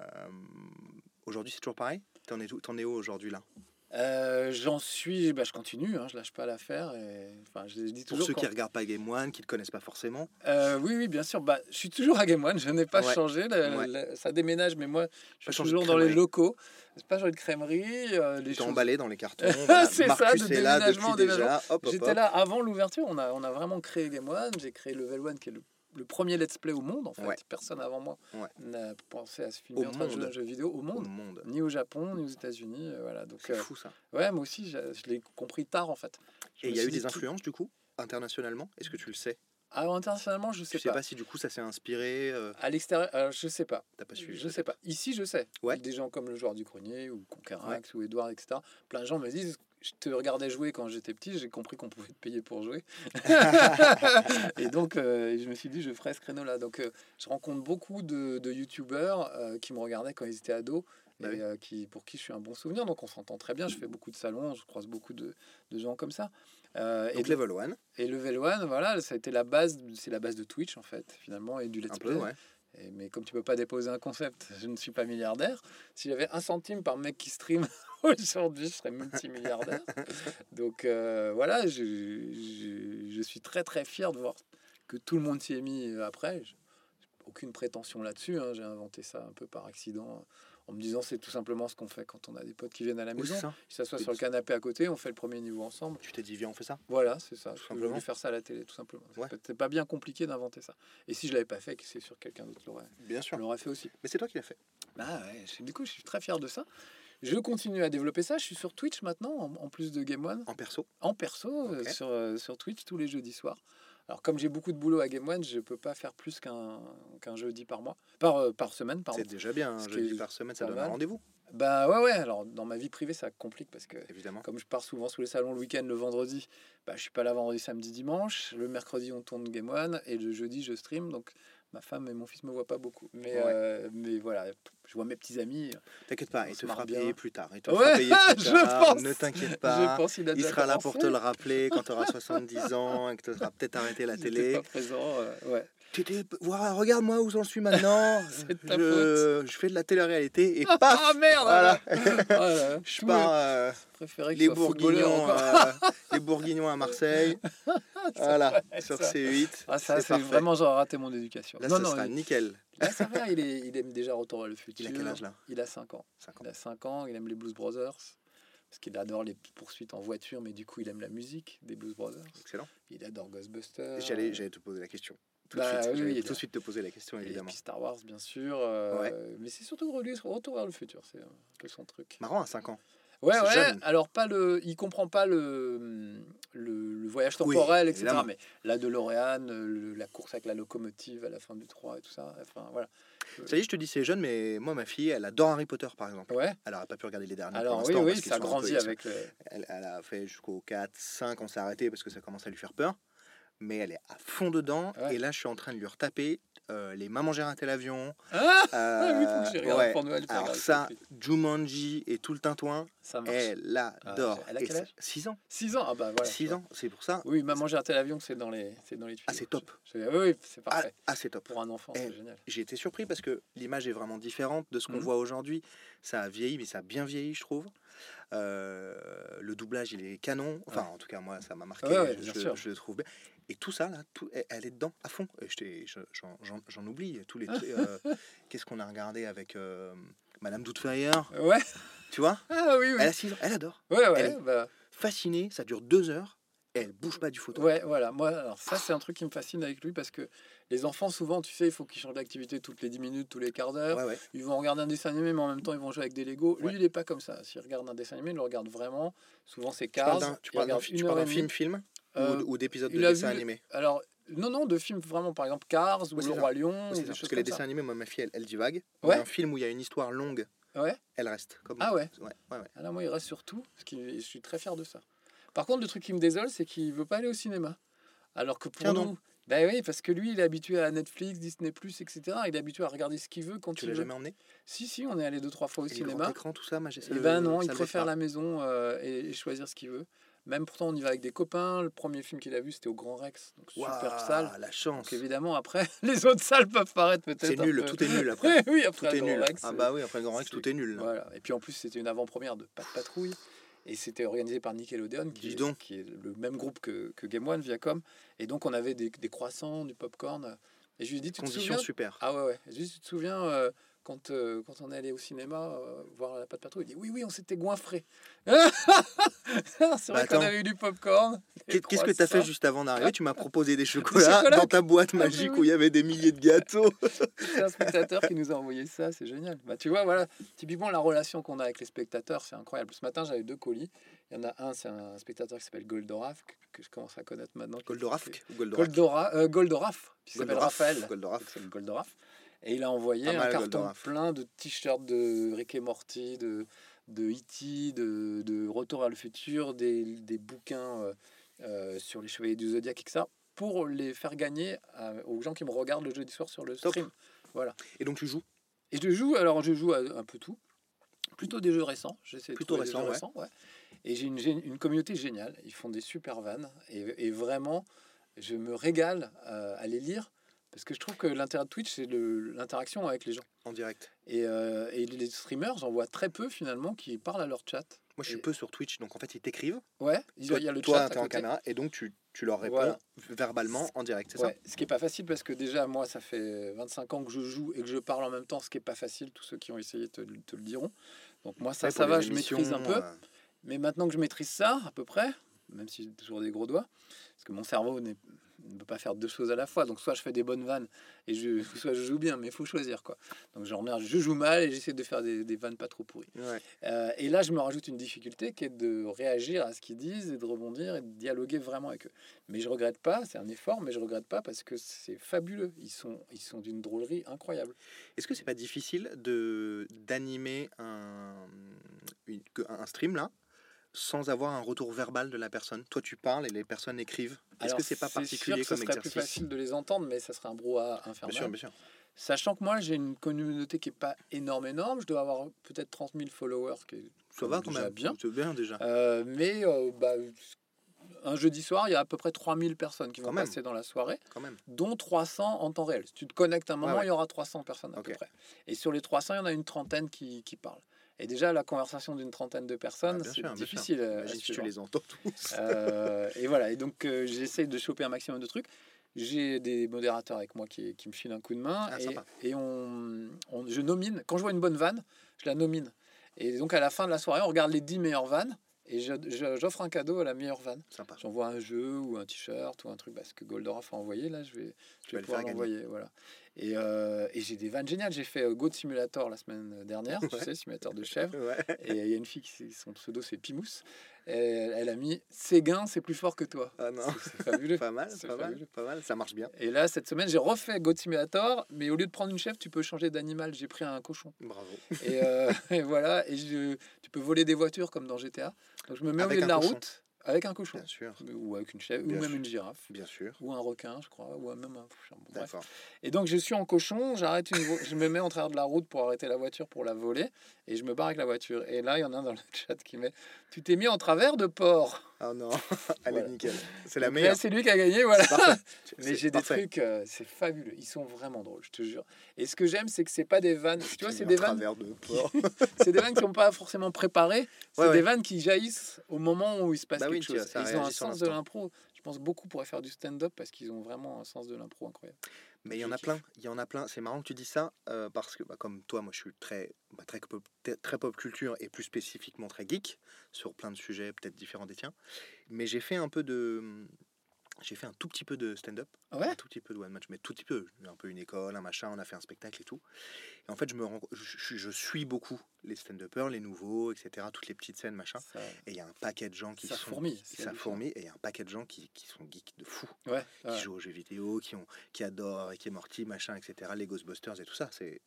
aujourd'hui, c'est toujours pareil? T'en es, où- t'en es où aujourd'hui là? Euh, J'en suis, bah, je continue, hein, je lâche pas l'affaire. Et... Enfin, je dis Pour toujours. ceux quand- qui regardent pas Game One, qui te connaissent pas forcément, Euh, oui, oui, bien sûr. Bah, je suis toujours à Game One, je n'ai pas Ouais. changé. la- Ouais. la- ça déménage, mais moi, je suis de toujours dans les locaux. C'est pas changé de crèmerie. euh, les choses- emballé dans les cartons. voilà. C'est ça, Marcus de est là déménagement, depuis déjà. Hop, hop, J'étais hop. là avant l'ouverture. On a, on a vraiment créé Game One. J'ai créé Level One, qui est le, le premier let's play au monde. En fait, Ouais. personne avant moi Ouais. n'a pensé à se filmer Au en train de jouer un jeu vidéo au Au monde. Ni au Japon, ni aux États-Unis. euh, voilà. Donc, C'est euh, fou ça. ouais, moi aussi, je l'ai compris tard en fait. Je Et il y a eu des tout- influences du coup, internationalement? Est-ce que tu le sais? Ah, internationalement, je sais Tu sais pas. pas si du coup ça s'est inspiré euh, À l'extérieur, alors, je sais pas. T'as pas suivi Je sais pas. Ici, je sais. Ouais. Des gens comme le joueur du grenier ou Conquerax ou Edouard, etc. Plein de gens me disent Je te regardais jouer quand j'étais petit, j'ai compris qu'on pouvait te payer pour jouer. et donc, euh, je me suis dit Je ferai ce créneau-là. Donc, euh, je rencontre beaucoup de, de youtubeurs euh, qui me regardaient quand ils étaient ados. Bah et oui. qui, pour qui je suis un bon souvenir. Donc, on s'entend très bien. Je fais beaucoup de salons, je croise beaucoup de, de gens comme ça. Euh, Donc et, Level One, et Level One, voilà, ça a été la base, c'est la base de Twitch en fait, finalement, et du Let's un Play. peu, ouais. Et- mais comme tu peux pas déposer un concept, je ne suis pas milliardaire. Si j'avais un centime par mec qui stream aujourd'hui, je serais multimilliardaire. Donc euh, voilà, je, je, je suis très très fier de voir que tout le monde s'y est mis après. Je- aucune prétention là-dessus. hein, J'ai inventé ça un peu par accident en me disant c'est tout simplement ce qu'on fait quand on a des potes qui viennent à la Oui, maison. ça. Ils s'assoient sur le canapé à côté, on fait le premier niveau ensemble. Tu t'es dit, viens, on fait ça Voilà, c'est ça. Tout voulu simplement. faire ça à la télé, tout simplement. C'est Ouais. pas- C'est pas bien compliqué d'inventer ça. Et si je l'avais pas fait, c'est sûr que quelqu'un d'autre l'aurait Bien sûr. l'aurait fait aussi. Mais c'est toi qui l'as fait. Ah ouais, je- du coup, je suis très fier de ça. Je continue à développer ça. Je suis sur Twitch maintenant, en, en plus de Game One, En perso en perso, euh, sur, euh, sur Twitch tous les jeudis soirs. Alors, comme j'ai beaucoup de boulot à Game One, je peux pas faire plus qu'un qu'un jeudi par mois, par, euh, par semaine. C'est déjà bien, un jeudi par semaine, ça donne un rendez-vous, Bah ouais, ouais. Alors, dans ma vie privée, ça complique parce que évidemment. comme je pars souvent sous les salons le week-end, le vendredi, bah, je suis pas là vendredi, samedi, dimanche. Le mercredi, on tourne Game One et le jeudi, je stream. Donc, Ma femme et mon fils me voient pas beaucoup. Mais, Ouais. euh, mais voilà, je vois mes petits amis. T'inquiète pas, il te fera bien. payer plus tard. Il te Ouais, fera payer plus je tard. pense. Ne t'inquiète Je pas. pense Il sera là pour te le rappeler quand tu auras 70 ans et que tu auras peut-être arrêté la télé. pas présent. euh, ouais. Voilà, regarde-moi où j'en suis maintenant. Ta je, je fais de la télé-réalité et paf Ah merde Voilà. voilà. Je pars euh, les, bourguignons, euh, les Bourguignons à Marseille. voilà, sur ça. C8. Ah, ça, c'est vraiment, j'aurais raté mon éducation. Là, non, ça non, sera il- nickel. là, ça va, il, est, il aime déjà Retour le futur. Il a quel âge là? Il a 5 ans. 5 ans. Il a 5 ans, il aime les Blues Brothers. Parce qu'il adore les poursuites en voiture, mais du coup, il aime la musique des Blues Brothers. Excellent. Il adore Ghostbusters. J'allais, j'allais te poser la question. Tout Bah de suite. oui, tout de suite te poser la question, Et évidemment. puis Star Wars, bien sûr. euh, Ouais. Mais c'est surtout relié sur Retour vers le futur. C'est un peu son truc. Marrant à 5 ans. Ouais, ouais. jeune. Alors, pas le, il comprend pas le, le, le voyage Oui, temporel, etc. évidemment. Mais la DeLorean, le- la course avec la locomotive à la fin du 3 et tout ça. Enfin, voilà. Ça y est, je te dis, c'est jeune, mais moi, ma fille, elle adore Harry Potter, par exemple. Ouais. Elle n'aurait pas pu regarder les derniers. Alors, pour oui, oui, parce ça grandit avec le. Elle, elle a fait jusqu'au 4, 5, on s'est arrêté parce que ça commence à lui faire peur. Mais elle est à fond dedans. Ouais. Et là, je suis en train de lui retaper euh, les Maman j'ai raté l'avion. Ah Euh, oui, faut que j'y regarde ouais. pour Noël. faire Alors ça. Jumanji et tout le tintouin, ça elle adore. elle a quel âge? 6 ans. 6 ans, ah bah voilà. 6 tu vois. ans, c'est pour ça. Oui, maman, j'ai raté l'avion, c'est dans les, c'est dans les tuyaux. Ah, c'est top. Je- je- oui, c'est Ah, parfait. ah, c'est top. Pour un enfant, c'est génial. J'ai été surpris parce que l'image est vraiment différente de ce qu'on Mhm. voit aujourd'hui. Ça a vieilli, mais ça a bien vieilli, je trouve. Euh, le doublage, il est canon. Enfin, en tout cas, moi, ça m'a marqué. Ouais, je, sûr. je le trouve bien. Et tout ça, là, tout, elle- est dedans à fond. Et je- J'en oublie. Tous les, euh, Qu'est-ce qu'on a regardé avec euh, Madame Doutefeuille Ouais. Tu vois? Ah oui, oui. Elle a 6 ans, elle adore. Ouais, ouais. elle est- bah, Fascinée, ça dure deux heures. Elle bouge pas du fauteuil. Ouais, voilà. Moi, alors ça, c'est un truc qui me fascine avec lui parce que les enfants, souvent, tu sais, il faut qu'ils changent d'activité toutes les 10 minutes, tous les quarts d'heure. Ouais, ouais. Ils vont regarder un dessin animé, mais en même temps, ils vont jouer avec des Lego. Lui, Ouais. il est pas comme ça. S'il regarde un dessin animé, il le regarde vraiment. Souvent, c'est Cars. tu parles d'un film-film Euh, ou, ou d'épisodes de dessin vu- animé Alors, non, non, de films vraiment, par exemple, Cars ou Le. Roi Lion. Ou des parce que les dessins animés, moi, ma fille, elle, elle divague. Ouais. Un film où il y a une histoire longue, Ouais. elle reste. Comme Ah ouais. Ouais, ouais, ouais. Ah moi, il reste sur tout. Ce qui, je suis très fier de ça. Par contre, le truc qui me désole, c'est qu'il veut pas aller au cinéma. Alors que pour Tiens nous. donc. Ben oui, parce que lui, il est habitué à Netflix, Disney, etc. Il est habitué à regarder ce qu'il veut quand Tu il l'as veut. jamais emmené? Si, si, on est allé deux, trois fois au Et cinéma. écran, tout ça, moi, j'ai Et le- ben non, ça il préfère la maison euh, et, et choisir ce qu'il veut. Même pourtant, on y va avec des copains. Le premier film qu'il a vu, c'était au Grand Rex. Donc super salle. la chance. Donc évidemment, après, les autres salles peuvent paraître peut-être. C'est nul, peu- tout est nul après. oui, tout après est le Grand nul. Rex. Ah euh, bah oui, après le grand Rex, c'est- tout est nul. là. Voilà. Et puis en plus, c'était une avant-première de Pas de Patrouille. Et c'était organisé par Nickelodeon, qui est, donc. qui est le même groupe que, que Game One, Viacom. Et donc, on avait des, des croissants, du popcorn. Et je lui ai dit, tu te souviens super. Ah ouais, ouais. Juste, tu te souviens euh, quand, euh, quand on est allé au cinéma euh, voir la patte patrouille, il dit oui, oui, on s'était goinfré. c'est vrai Bah, qu'on avait eu du popcorn. Qu'est-ce que tu as fait juste avant d'arriver? Tu m'as proposé des chocolats chocolats dans ta boîte magique où il y avait des milliers de gâteaux. C'est un spectateur qui nous a envoyé ça, c'est génial. Bah, tu vois, voilà, typiquement la relation qu'on a avec les spectateurs, c'est incroyable. Ce matin, j'avais deux colis. Il y en a un, c'est un spectateur qui s'appelle Goldoraf, que, je commence à connaître maintenant. Goldoraf Goldora, euh, Goldoraf, qui s'appelle Goldoraf, Raphaël. Goldoraf. Goldoraf. Et il a envoyé un carton plein de t-shirts de Rick et Morty, de, de E.T., de, de Retour vers le futur, des, des bouquins euh, euh, sur les chevaliers du Zodiac, etc. pour les faire gagner à- aux gens qui me regardent le jeudi soir sur le Top. stream. Et donc tu joues? Et je joue, alors je joue à un peu tout. Plutôt des jeux récents. J'essaie de Plutôt trouver des récents, jeux ouais. récents, ouais. Et j'ai une, une communauté géniale. Ils font des super vannes. Et, et vraiment, je me régale euh, à les lire. Parce que je trouve que l'intérêt de Twitch, c'est l'interaction avec les gens. en direct. Et, euh, et les streamers, j'en vois très peu finalement qui parlent à leur chat. Moi, je suis Et- peu sur Twitch, donc en fait, ils t'écrivent. Ouais, il y a le toi, chat. en caméra et donc tu, tu leur réponds Voilà. verbalement en direct, c'est Ouais, ce qui est pas facile parce que déjà moi ça fait 25 ans que je joue et que je parle en même temps, ce qui est pas facile. Tous ceux qui ont essayé te, le- te le diront. Donc moi ça ça, Ouais, ça va, je maîtrise un peu. euh, Mais maintenant que je maîtrise ça, à peu près, même si j'ai toujours des gros doigts, parce que mon cerveau n'est- ne peut pas faire deux choses à la fois. Donc soit je fais des bonnes vannes et je, soit je joue bien, mais il faut choisir quoi. Donc merde, je joue mal et j'essaie de faire des, des vannes pas trop pourries. ouais. Euh, et là, je me rajoute une difficulté qui est de réagir à ce qu'ils disent et de rebondir et de dialoguer vraiment avec eux. Mais je regrette pas, c'est un effort, mais je regrette pas parce que c'est fabuleux. Ils sont, ils sont d'une drôlerie incroyable. Est-ce que c'est pas difficile de d'animer un, une- un stream là sans avoir un retour verbal de la personne Toi, tu parles et les personnes écrivent. Est-ce que c'est pas particulier sûr comme que ce serait plus facile de les entendre, mais ça serait un brouhaha Bien infernal. sûr, bien sûr. Sachant que moi, j'ai une communauté qui est pas énorme, énorme. Je dois avoir peut-être 30 000 followers, qui est Ça va quand même. bien. Bien déjà. Euh, mais euh, bah, un jeudi soir, il y a à peu près 3000 personnes qui vont Quand même. passer dans la soirée, Quand même. dont 300 en temps réel. Si tu te connectes un moment, ouais. il y aura 300 personnes à peu près. Et sur les 300, il y en a une trentaine qui, qui parlent. Et déjà, la conversation d'une trentaine de Ah, personnes, bien c'est difficile. euh, à si tu les entends tous. Euh, et voilà, et donc euh, j'essaie de choper un maximum de trucs. J'ai des modérateurs avec moi qui, qui me filent un coup de main Ah, et on, on- je nomine. Quand je vois une bonne vanne, je la nomine. Et donc à la fin de la soirée, on regarde les 10 meilleures vannes et j'offre un cadeau à la meilleure vanne. J'envoie un jeu ou un t-shirt ou un truc parce que Goldorak a envoyé. Là, je vais, je vais pouvoir l'envoyer. Voilà. Et, euh, et j'ai des vannes géniales. J'ai fait euh, Goat Simulator la semaine dernière, tu Ouais. sais, simulateur de chèvre. Ouais. Et il y a une fille qui son pseudo c'est Pimous. Elle, elle a mis Séguin, c'est plus fort que toi. Ah non. C'est fabuleux. Pas mal, C'est pas mal, pas mal. Ça marche bien. Et là, cette semaine, j'ai refait Goat Simulator, mais au lieu de prendre une chèvre, tu peux changer d'animal. J'ai pris un cochon. Bravo. Et, euh, et voilà, et je, tu peux voler des voitures comme dans GTA. Donc je me mets au Avec milieu de la cochon. route avec un cochon. Bien sûr. Ou avec une chèvre, ou même sûr. une girafe. Bien sûr. Ou un requin, je crois, ou même un. D'accord. Et donc je suis en cochon, j'arrête une je me mets en travers de la route pour arrêter la voiture pour la voler, et je me barre avec la voiture. Et là, il y en a un dans le chat qui met Tu t'es mis en travers de porc. Ah non. Allez, Voilà. nickel. C'est la Donc meilleure. C'est lui qui a gagné, voilà. Mais j'ai des trucs, euh, c'est fabuleux. Ils sont vraiment drôles, je te jure. Et ce que j'aime, c'est que c'est pas des vannes. Tu vois, c'est des vannes, de c'est des vannes qui sont pas forcément préparées. C'est Ouais, des ouais. vannes qui jaillissent au moment où il se passe Bah oui, vois, chose. ça ils ont un sens de l'impro. Je pense beaucoup pourraient faire du stand-up parce qu'ils ont vraiment un sens de l'impro incroyable. Mais il y en a plein, il y en a plein. C'est marrant que tu dis ça euh, parce que, bah, comme toi, moi, je suis très, bah, très, pop, très pop culture et plus spécifiquement très geek sur plein de sujets, peut-être différents des tiens. Mais j'ai fait un peu de, j'ai fait un tout petit peu de stand-up, Ah ouais? Un tout petit peu de one match, mais tout petit peu, un peu une école, un machin. On a fait un spectacle et tout. Et en fait, je me rends, je, suis beaucoup les stand-uppers, les nouveaux, etc. Toutes les petites scènes, machin. Ça, Et il y a un paquet de gens qui ça sont, fourmille. ça fourmit, et il y a un paquet de gens qui, qui sont geeks de fou Ouais, qui ouais, jouent aux jeux vidéo, qui, ont, qui adorent et Morty, machin, etc., les Ghostbusters et tout ça, c'est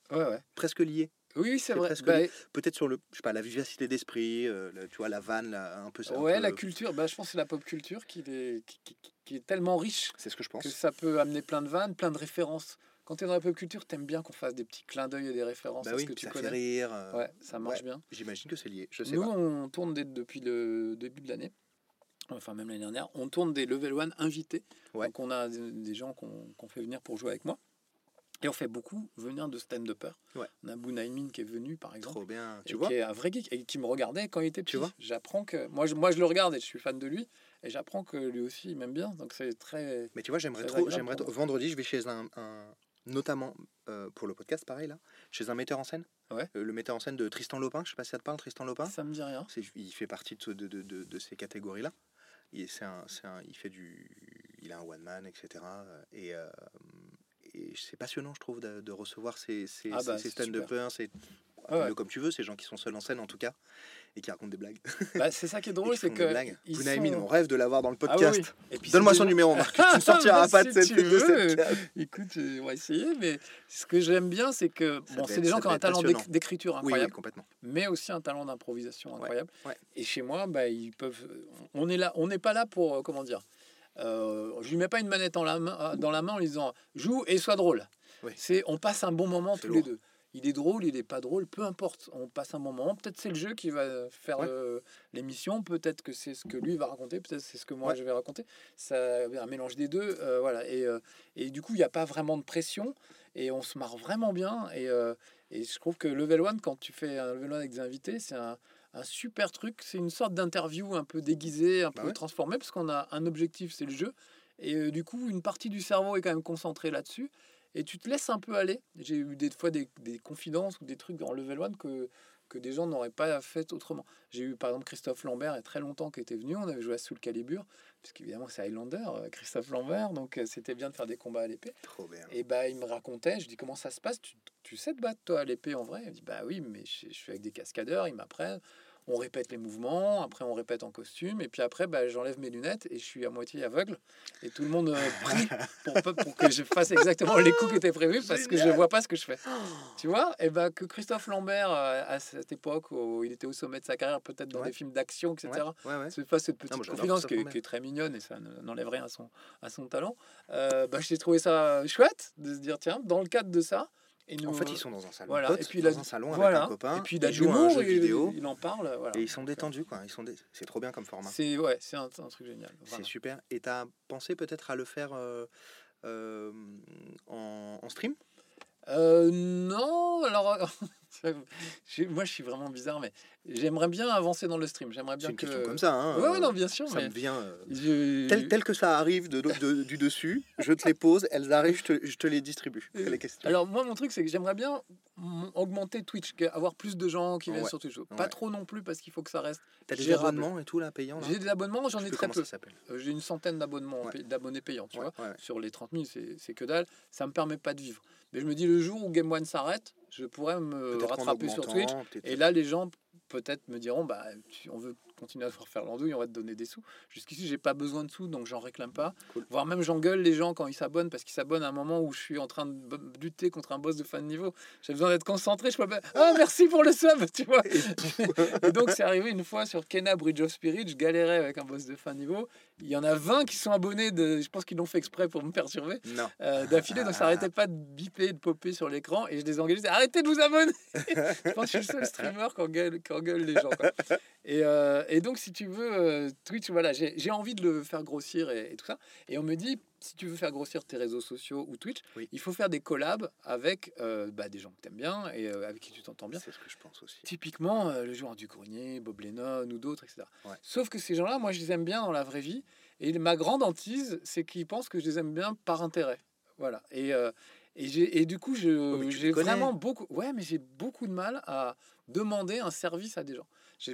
presque lié. Oui, c'est vrai. Bah, Peut-être sur le, je sais pas, la vivacité d'esprit, euh, tu vois, la vanne, un peu ça. ouais, peu- la culture, bah, je pense que c'est la pop culture qui est, qui, qui- qui est tellement riche C'est ce que je pense. que ça peut amener plein de vannes, plein de références. Quand tu es dans la pop culture, t'aimes bien qu'on fasse des petits clins d'œil et des références Bah à oui, ce que tu ça fait connais. rire. euh, Ouais, ça marche ouais, bien. J'imagine que c'est lié, je sais Nous, pas. on tourne des- depuis le début de l'année, enfin même l'année dernière, on tourne des level 1 invités. Ouais. Donc on a des gens qu'on qu'on fait venir pour jouer avec moi. Et on fait beaucoup venir de stand-uppers. Ouais. On a Bounaïmin qui est venu, par exemple. Trop bien, tu et vois qui est un vrai geek et qui me regardait quand il était petit. Tu vois J'apprends que moi je, moi je le regarde et je suis fan de lui et j'apprends que lui aussi il m'aime bien. Donc c'est très Mais tu vois, j'aimerais trop, j'aimerais trop- vendredi, je vais chez un, un- notamment euh, pour le podcast, pareil là, chez un metteur en scène. Ouais. Euh, le metteur en scène de Tristan Lopin, je sais pas si ça te parle, Tristan Lopin. ça me dit rien. Il fait partie de, de, de, de, de ces catégories-là. Il, un, un- il fait du, il a un one man, etc. Et, euh, et c'est passionnant, je trouve, de, de recevoir ces, ces, Ah bah, ces stand-uppers, ces, ouais. comme tu veux, ces gens qui sont seuls en scène en tout cas et qui racontent des blagues. Bah, c'est ça qui est drôle, c'est que Bounaïmin, sont- on rêve de l'avoir dans le Ah oui, podcast. oui. Puis c'est Donne-moi son numéro, Marc. Tu ne sortiras Bah, pas si de cette, tu de veux. cette. Écoute, euh, on va essayer, mais ce que j'aime bien, c'est que Ça bon, c'est des gens qui ont un talent d'écriture Oui, oui, incroyable, complètement. mais aussi un talent d'improvisation incroyable. ouais. Et chez moi, bah, ils peuvent. On est là, on n'est pas là pour euh, comment dire. Euh, je lui mets pas une manette en la main, dans la main en lui disant joue et sois drôle. Oui. C'est on passe un bon moment tous lourd. les deux. Il est drôle, il est pas drôle, peu importe. On passe un bon moment. Peut-être c'est le jeu qui va faire Ouais. l'émission. Peut-être que c'est ce que lui va raconter. Peut-être c'est ce que moi Ouais. je vais raconter. Ça un mélange des deux. euh, voilà. Et, euh, et du coup, il n'y a pas vraiment de pression et on se marre vraiment bien. Et, euh, et je trouve que Level One, quand tu fais un Level One avec des invités, c'est un, un super truc. C'est une sorte d'interview un peu déguisée, un Bah peu ouais. transformée, parce qu'on a un objectif, c'est le jeu. Et euh, du coup, une partie du cerveau est quand même concentrée là-dessus. Et tu te laisses un peu aller. J'ai eu des fois des, des confidences ou des trucs dans Level One que, que des gens n'auraient pas fait autrement. J'ai eu par exemple Christophe Lambert, il y a très longtemps, qui était venu. On avait joué à Soul Calibur, puisqu'évidemment c'est Highlander, euh, Christophe Lambert. Donc euh, c'était bien de faire des combats à l'épée. Trop bien. Et bah, il me racontait, je dis comment ça se passe, tu, tu sais te battre toi à l'épée en vrai? Il me dit bah oui, mais je, je suis avec des cascadeurs, ils m'apprennent. On répète les mouvements, après on répète en costume, et puis après bah, j'enlève mes lunettes et je suis à moitié aveugle. Et tout le monde euh, prie pour, pour que je fasse exactement les coups qui étaient prévus parce que je vois pas ce que je fais. Tu vois? Et bah, que Christophe Lambert, euh, à cette époque où il était au sommet de sa carrière, peut-être dans des films d'action, etc., Ouais, ouais. c'est pas cette petite confidence qui est, qui est très mignonne et ça ne- n'enlève rien à son, à son talent. Euh, bah, j'ai trouvé ça chouette de se dire, tiens, dans le cadre de ça, et nous, En fait, ils sont dans un salon. voilà. pote, Et puis dans là- un salon voilà. avec un copain. et puis il a ils jouent un jeu vidéo il en parle, voilà. et ils sont détendus quoi. Ils sont dé- C'est trop bien comme format. C'est ouais, c'est un, un truc génial. C'est super. Et t'as pensé peut-être à le faire euh, euh, en, en stream? Euh, non, alors moi je suis vraiment bizarre, mais j'aimerais bien avancer dans le stream. J'aimerais bien une que. question comme ça. Hein, Ouais, ouais, euh, non, bien sûr. ça mais me vient. euh, je- Tel, tel que ça arrive de, de- du dessus, je te les pose, elles arrivent, je te, je te les distribue. Euh, les questions. Alors moi mon truc c'est que j'aimerais bien augmenter Twitch, avoir plus de gens qui viennent Ouais, sur Twitch. Pas ouais. trop non plus parce qu'il faut que ça reste. T'as des gérable. abonnements et tout là, payants J'ai des abonnements, j'en Je ai très peu. J'ai une centaine d'abonnements, Ouais. d'abonnés payants, tu vois. Sur les 30 000, c'est c'est que dalle. Ça me permet pas de vivre. Mais je me dis, le jour où Game One s'arrête, je pourrais me rattraper sur Twitch. Et là, les gens peut-être me diront, bah, on veut continuer à te faire l'andouille, on va te donner des sous. Jusqu'ici, j'ai pas besoin de sous, donc j'en réclame pas. Cool. Voire même j'engueule les gens quand ils s'abonnent parce qu'ils s'abonnent à un moment où je suis en train de lutter contre un boss de fin de niveau. J'ai besoin d'être concentré. Je peux pas. Ah, merci pour le sub, tu vois. Et donc, c'est arrivé une fois sur Kena Bridge of Spirit. Je galérais avec un boss de fin de niveau. Il y en a 20 qui sont abonnés. De, je pense qu'ils l'ont fait exprès pour me perturber euh, d'affilée, donc ça arrêtait pas de biper, de popper sur l'écran, et je les disais, arrêtez de vous abonner Je pense que je suis le seul streamer qui engueule, qui engueule les gens. quoi. Et, euh, et donc, si tu veux, euh, Twitch, voilà, j'ai envie de le faire grossir et, et tout ça. Et on me dit, si tu veux faire grossir tes réseaux sociaux ou Twitch, Oui. il faut faire des collabs avec euh, bah, des gens que tu aimes bien et euh, avec qui tu t'entends bien. C'est ce que je pense aussi. Typiquement, euh, le joueur du grenier, Bob Lennon ou d'autres, etc. Ouais. Sauf que ces gens-là, moi, je les aime bien dans la vraie vie. Et ma grande hantise, c'est qu'ils pensent que je les aime bien par intérêt. Voilà. Et, et, et du coup, les j'ai vraiment beaucoup. Ouais, mais j'ai beaucoup de mal à demander un service à des gens. Je-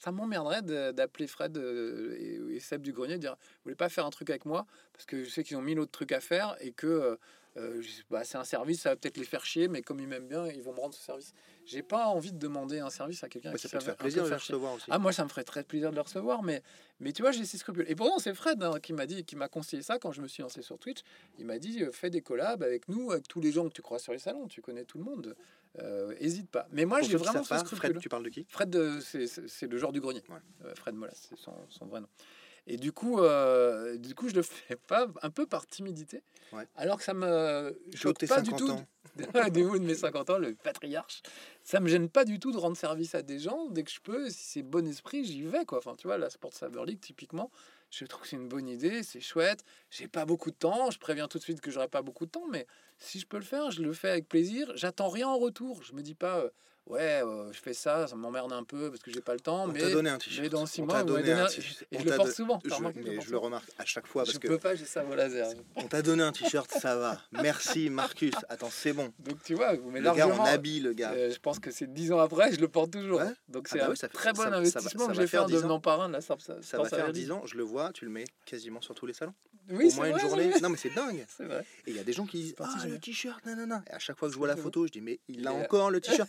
ça m'emmerderait de- d'appeler Fred euh, et, Seb du grenier dire Vous voulez pas faire un truc avec moi? Parce que je sais qu'ils ont mille autres trucs à faire et que euh, bah, c'est un service, ça va peut-être les faire chier, mais comme ils m'aiment bien, ils vont me rendre ce service. J'ai pas envie de demander un service à quelqu'un Ouais, ça peut te faire plaisir de le recevoir aussi. Ah, moi, ça me ferait très plaisir de le recevoir, mais, mais tu vois, j'ai ces scrupules. Et pourtant, c'est Fred hein, qui m'a dit, qui m'a conseillé ça quand je me suis lancé sur Twitch. Il m'a dit, euh, fais des collabs avec nous, avec tous les gens que tu crois sur les salons, tu connais tout le monde. Euh, hésite pas. Mais moi, j'ai vraiment ce pas, scrupule. Fred, tu parles de qui? Fred, euh, c'est- le genre du grenier. Ouais. Euh, Fred Molas, c'est son, son vrai nom. Et du coup, euh, du coup, je le fais pas un peu par timidité, Ouais. alors que ça me choque pas du 50 tout. du haut de mes 50 ans, le patriarche. Ça me gêne pas du tout de rendre service à des gens dès que je peux. Si c'est bon esprit, j'y vais quoi. Enfin, tu vois, la Sport Saber League typiquement, je trouve que c'est une bonne idée, c'est chouette. J'ai pas beaucoup de temps, je préviens tout de suite que j'aurai pas beaucoup de temps, mais si je peux le faire, je le fais avec plaisir. J'attends rien en retour. Je me dis pas, euh, ouais, euh, je fais ça, ça m'emmerde un peu parce que j'ai pas le temps, On mais donné un mais dans six On mois, vous m'avez donné donné un t-shirt. et On je le porte souvent. Je, remarqué, le mais porte je le souvent. remarque à chaque fois parce Je que peux pas, j'ai ça au laser. on t'a donné un t-shirt, ça va. Merci Marcus. Attends, c'est bon. Donc tu vois, vous mettez Le gars en habille, le gars. Euh, je pense que c'est dix ans après, je le porte toujours. Ouais. Donc Ah c'est bah un oui, très bon ça investissement ça que va j'ai fait faire en 10 ans. devenant parrain de la Ça va faire Saver 10 League. ans, je le vois, tu le mets quasiment sur tous les salons. Oui, Au c'est moins une journée. Non, mais c'est dingue. Et il y a des gens qui disent Ah, le t-shirt, nanana. Et à chaque fois que je vois la photo, je dis Mais il a encore le t-shirt.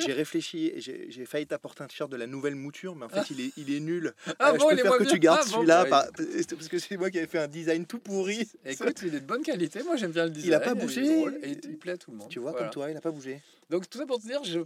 Sûr. J'ai réfléchi, j'ai failli t'apporter un t-shirt de la nouvelle mouture, mais en fait, il est, il est nul. Ah Euh, bon, je il est préfère que bien. tu gardes Ah celui-là bah, par- parce que c'est moi qui avais fait un design tout pourri. Écoute, il est de bonne qualité. Moi, j'aime bien le design. Il a pas bougé. drôle Et il plaît à tout le monde. Tu vois, Voilà. comme toi, il a pas bougé. Donc, tout ça pour te dire, je,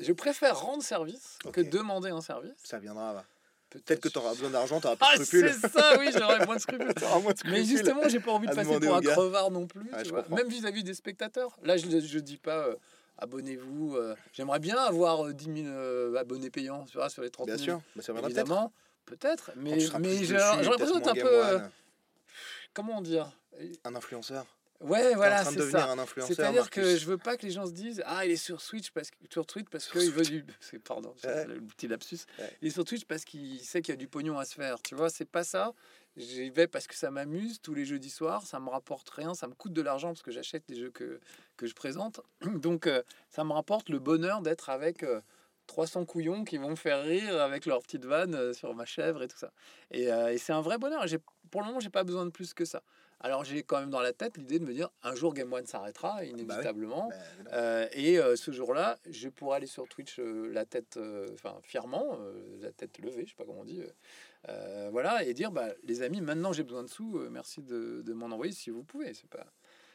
je préfère rendre service que demander un service. Ça viendra. va. Peut-être que tu auras besoin d'argent, tu auras plus Ah, de scrupules. c'est ça, oui, j'aurais moins de scrupules. T'auras moins de Mais justement, j'ai pas envie de passer pour un gars. crevard non plus. Ouais, tu je vois. comprends. Même vis-à-vis des spectateurs. Là, je, je dis pas euh, abonnez-vous. euh, J'aimerais bien avoir euh, 10 000 euh, abonnés payants tu vois, sur les 30 Bien 000. sûr, bah, ça. Évidemment, peut-être. Mais, mais j'ai l'impression d'être un peu. Euh, One. comment dire? Un influenceur. Ouais, voilà, de c'est ça. C'est-à-dire que je veux pas que les gens se disent Ah, il est sur Switch parce que sur Twitch parce qu'il veut du. Pardon, Ouais. le petit lapsus. Ouais. Il est sur Twitch parce qu'il sait qu'il y a du pognon à se faire. Tu vois, c'est pas ça. J'y vais parce que ça m'amuse tous les jeudis soirs. Ça me rapporte rien. Ça me coûte de l'argent parce que j'achète les jeux que, que je présente. Donc, euh, ça me rapporte le bonheur d'être avec. euh, 300 couillons qui vont me faire rire avec leur petite vanne euh, sur ma chèvre et tout ça. Et, euh, et c'est un vrai bonheur. J'ai, pour le moment, j'ai pas besoin de plus que ça. Alors j'ai quand même dans la tête l'idée de me dire un jour Game One s'arrêtera inévitablement. Bah, évidemment. Euh, et euh, ce jour-là, je pourrais aller sur Twitch euh, la tête, euh, enfin fièrement, euh, la tête levée, je sais pas comment on dit, euh, voilà, et dire bah, les amis, maintenant j'ai besoin de sous, euh, merci de, de m'en envoyer si vous pouvez. C'est pas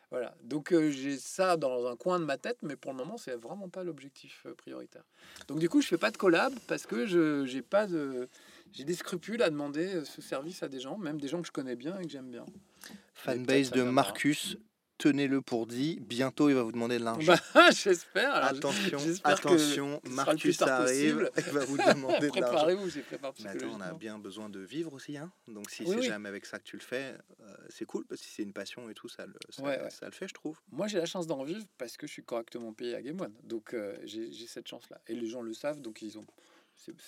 voilà. Donc euh, j'ai ça dans un coin de ma tête, mais pour le moment c'est vraiment pas l'objectif prioritaire. Donc du coup je fais pas de collab parce que je j'ai pas de j'ai des scrupules à demander ce service à des gens, même des gens que je connais bien et que j'aime bien. Fanbase de. Marcus, tenez-le pour dit. Bientôt, il va vous demander de l'argent. Bah, j'espère. attention, attention, Marcus arrive. Il va vous demander de l'argent. Préparez-vous, Mais attends, on a bien besoin de vivre aussi, hein. Donc si Oui, c'est oui. jamais avec ça que tu le fais, euh, c'est cool parce que si c'est une passion et tout, ça le, ça, Ouais, ouais. ça le fait, je trouve. Moi, j'ai la chance d'en vivre parce que je suis correctement payé à Game One. Donc, euh, j'ai cette chance-là. Et les gens le savent, donc ils ont.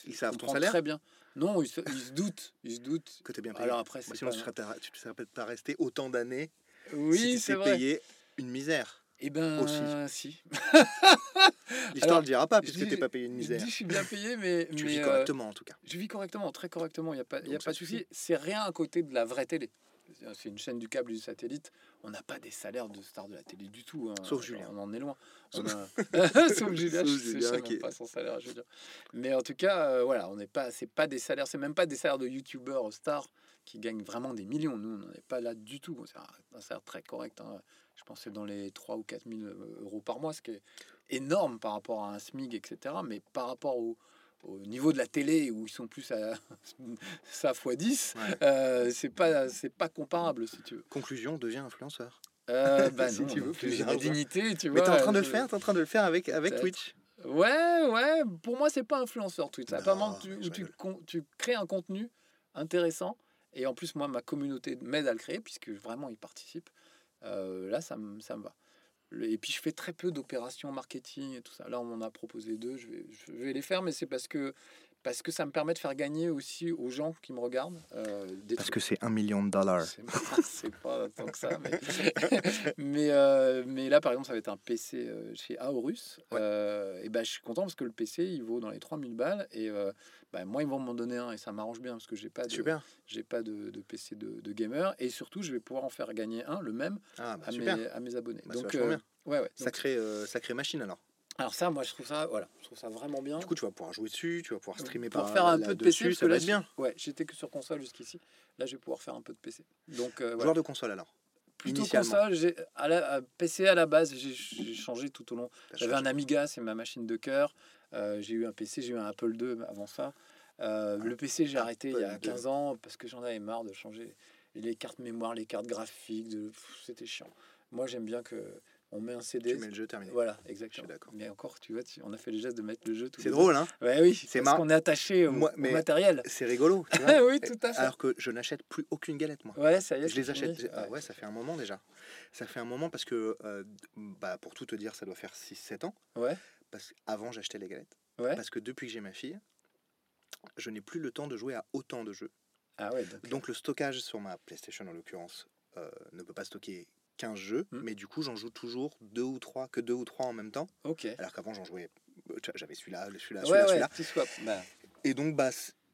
Ils savent ton salaire Très bien. Non, ils se, ils se doutent. Ils se doutent. Que t'es bien payé. Alors après, Moi, c'est sinon, pas... tu serais, tu serais peut-être pas resté autant d'années Oui, si c'est tu vrai. payé une misère. Eh ben, aussi. si. L'histoire Alors, le dira pas je puisque dis- t'es pas payé une Je misère. dis, je suis bien payé, mais, Tu mais vis euh, correctement en tout cas. je vis correctement, très correctement. Il n'y a pas, y a de souci. C'est rien à côté de la vraie télé. C'est une chaîne du câble et du satellite. On n'a pas des salaires de stars de la télé du tout. hein. Sauf Julien. On en est loin. Sauf- a- Sauf Julien, Sauf je sais est- pas son salaire Julien. Mais en tout cas, euh, voilà, on n'est pas, c'est pas des salaires, c'est même pas des salaires de youtubeurs stars qui gagnent vraiment des millions. Nous, on n'en est pas là du tout. C'est un, salaire très correct. hein. Je pense que c'est dans les 3 ou 4 000 euros par mois, ce qui est énorme par rapport à un SMIG, etc. Mais par rapport au, au niveau de la télé où ils sont plus à ça x 10, Ouais. euh, c'est pas c'est pas comparable si tu veux. Conclusion, deviens influenceur. Euh, bah Si non, tu veux plus, la dignité, tu Mais vois. t'es en train de le faire, t'es en train de le faire avec, avec. Twitch. Ouais, ouais. Pour moi, c'est pas influenceur Twitch. Où tu, rigole. con- tu crées un contenu intéressant. Et en plus, moi, ma communauté m'aide à le créer puisque vraiment ils participent. Euh, là, ça me ça me va. Et puis, je fais très peu d'opérations marketing et tout ça. Là, on m'en a proposé deux. Je vais, je vais les faire, mais c'est parce que, parce que ça me permet de faire gagner aussi aux gens qui me regardent. euh, des Parce trucs. que c'est un million de dollars. C'est pas, tant que ça. Mais, mais, euh, mais là, par exemple, ça va être un PC euh, chez Aorus. Ouais. Euh, et ben, je suis content parce que le PC, il vaut dans les 3000 balles. Et bah, moi, ils vont m'en donner un et ça m'arrange bien parce que j'ai pas de, Super. pas de, de PC de, de gamer. Et surtout, je vais pouvoir en faire gagner un, le même, Ah, bah, à, mes, à mes abonnés. Bah, Donc, ouais, ouais. Donc, Sacré, euh, sacrée machine alors. Alors ça, moi, je trouve ça, voilà, je trouve ça vraiment bien. Du coup, tu vas pouvoir jouer dessus, tu vas pouvoir streamer pour par faire un peu de PC, parce ça que va là, être bien. Ouais, j'étais que sur console jusqu'ici. Là, je vais pouvoir faire un peu de PC. Donc, euh, voilà. Joueur de console alors. Plutôt console, j'ai à la à PC à la base, j'ai j'ai changé tout au long. T'as J'avais changé. un Amiga, c'est ma machine de cœur. Euh, j'ai eu un PC, j'ai eu un Apple II avant ça. Euh, le PC, j'ai arrêté il y a Apple II. 15 ans parce que j'en avais marre de changer les cartes mémoire, les cartes graphiques. de- pff, C'était chiant. Moi, j'aime bien que on met un CD. Tu mets le jeu terminé. Voilà, exactement. d'accord. Mais encore, tu vois, tu- on a fait le geste de mettre le jeu. C'est drôle, hein. Ouais, oui, C'est marrant. qu'on est attaché au, Moi, au mais- matériel. C'est rigolo. tu vois. oui, tout à fait. Alors que je n'achète plus aucune galette, moi. ouais, ça y est. Je les achète. ah Ouais. ouais, ça fait un moment déjà. Ça fait un moment parce que, euh, bah, pour tout te dire, ça doit faire 6-7 ans. Ouais, Parce qu'avant, j'achetais les galettes. ouais. Parce que depuis que j'ai ma fille, je n'ai plus le temps de jouer à autant de jeux. Ah ouais, donc, Donc le stockage sur ma PlayStation en l'occurrence euh, ne peut pas stocker 15 jeux, Hmm. mais du coup j'en joue toujours deux ou trois, que deux ou trois en même temps. ok. Alors qu'avant j'en jouais, euh, j'avais celui-là, celui-là, celui-là, ouais, celui-là. Bah, Et donc bah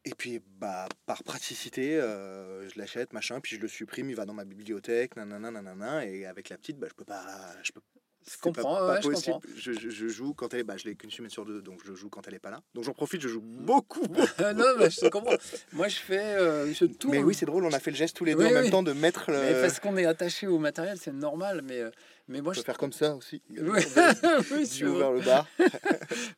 et puis bah par praticité, euh, je l'achète machin, puis je le supprime, il va dans ma bibliothèque, nanana nanana, et avec la petite bah je peux pas, je peux. Je comprends, pas, pas ouais, je comprends. Je, je- je joue quand elle est, bah je l'ai qu'une semaine sur deux, donc je joue quand elle est pas là. Donc j'en profite, je joue beaucoup. beaucoup. non, mais je te comprends. Moi, je fais, euh, je tourne. Mais oui, c'est drôle, on a fait le geste tous les deux Oui, en même temps de mettre le. Mais parce qu'on est attaché au matériel, c'est normal. Mais, euh, mais moi, On je. peut faire comme ça aussi. Oui, J'ai ouvert le bar.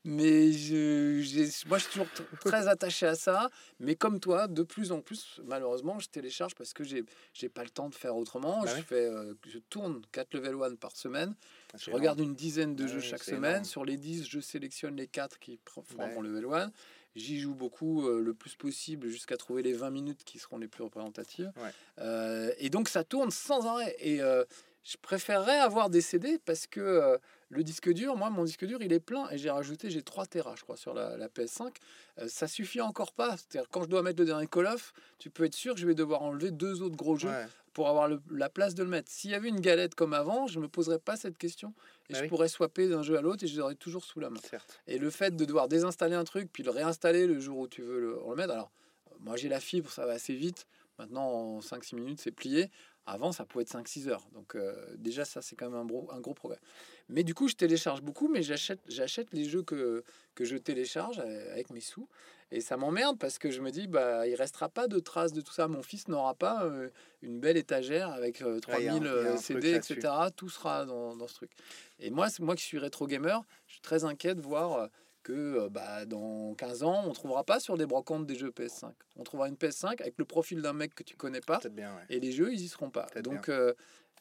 Mais je, moi, je suis toujours très attaché à ça. Mais comme toi, de plus en plus, malheureusement, je télécharge parce que j'ai, j'ai pas le temps de faire autrement. Bah je, fais, euh, je tourne 4 level 1 par semaine. Je regarde une dizaine de jeux chaque semaine. énorme. Sur les 10, je sélectionne les 4 qui feront mon level 1. J'y joue beaucoup, euh, le plus possible, jusqu'à trouver les 20 minutes qui seront les plus représentatives. Euh, et donc, ça tourne sans arrêt. Et euh, je préférerais avoir des CD parce que le disque dur, moi, mon disque dur, il est plein. Et j'ai rajouté, j'ai 3 Tera, je crois, sur la, la PS5. Euh, ça suffit encore pas. C'est-à-dire, quand je dois mettre le dernier Call of, tu peux être sûr que je vais devoir enlever deux autres gros jeux Ouais. Pour avoir le- la place de le mettre. S'il y avait une galette comme avant, je ne me poserais pas cette question. Et Bah je oui. pourrais swapper d'un jeu à l'autre et je l'aurais toujours sous la main. Certes. Et le fait de devoir désinstaller un truc, puis le réinstaller le jour où tu veux le remettre. Alors, moi j'ai la fibre, ça va assez vite. Maintenant, en 5-6 minutes, c'est plié. Avant, ça pouvait être 5-6 heures. Donc, euh, déjà, ça, c'est quand même un gros, un gros progrès. Mais du coup, je télécharge beaucoup, mais j'achète, j'achète les jeux que, que je télécharge euh, avec mes sous. Et ça m'emmerde parce que je me dis, bah, il restera pas de traces de tout ça. Mon fils n'aura pas euh, une belle étagère avec euh, Ouais, y a un- 3000 y a euh, un CD, etc. Tout sera dans, dans ce truc. Et moi, moi qui suis rétro gamer, je suis très inquiet de voir que euh, bah, dans 15 ans, on trouvera pas sur des brocantes des jeux PS5. On trouvera une PS5 avec le profil d'un mec que tu connais pas bien, ouais. et les jeux, ils y seront pas. Donc, euh,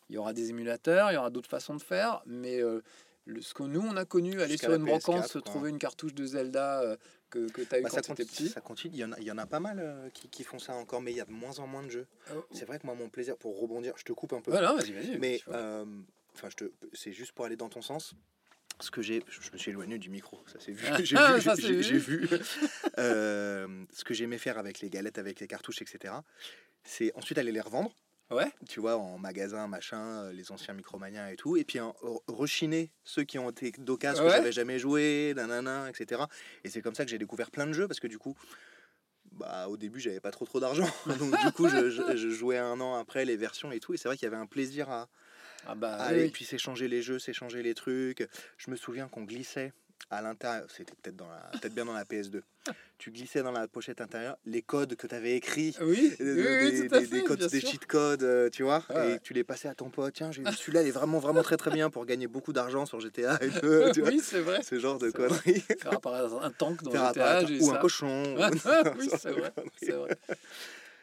il y aura des émulateurs, il y aura d'autres façons de faire, mais euh, le, ce que nous, on a connu, aller sur une brocante, PS4, se trouver une cartouche de Zelda euh, que, que tu as eu Bah, quand ça, tu étais petit. ça continue. Il y, en a, il y en a pas mal qui, qui font ça encore, mais il y a de moins en moins de jeux. Euh, C'est vrai que moi, mon plaisir, pour rebondir, je te coupe un peu. vas-y, vas-y. Mais enfin, je te, c'est juste pour aller dans ton sens. Ce que j'ai, je me suis éloigné du micro, ça c'est vu. J'ai Ah, vu, ça, j'ai- vu. vu. Euh, ce que j'aimais faire avec les galettes, avec les cartouches, etc. C'est ensuite aller les revendre. Ouais. Tu vois, en magasin, machin, euh, les anciens Micromania et tout. Et puis rechiner ceux qui ont été d'occasion que Ouais. j'avais jamais joué, nanana, etc. Et c'est comme ça que j'ai découvert plein de jeux parce que du coup, bah, au début, j'avais pas trop trop d'argent. Donc du coup, je, je- je jouais un an après les versions et tout. Et c'est vrai qu'il y avait un plaisir à, Ah bah, Allez, oui. puis s'échanger les jeux, s'échanger les trucs. Je me souviens qu'on glissait à l'intérieur, c'était peut-être dans la, peut-être bien dans la PS2. Tu glissais dans la pochette intérieure les codes que tu avais écrits. Oui, euh, oui, oui, des, tout à des fait, codes, des cheat codes, euh, tu vois, et ouais. tu les passais à ton pote. Tiens, celui-là, il est vraiment, vraiment très, très bien pour gagner beaucoup d'argent sur GTA et tout, tu vois. oui, c'est vrai. Ce genre de conneries. Faire apparaître un tank dans Faire théâtre ou un cochon. Ah, ou- oui, ce c'est vrai. conneries. C'est vrai. Il y,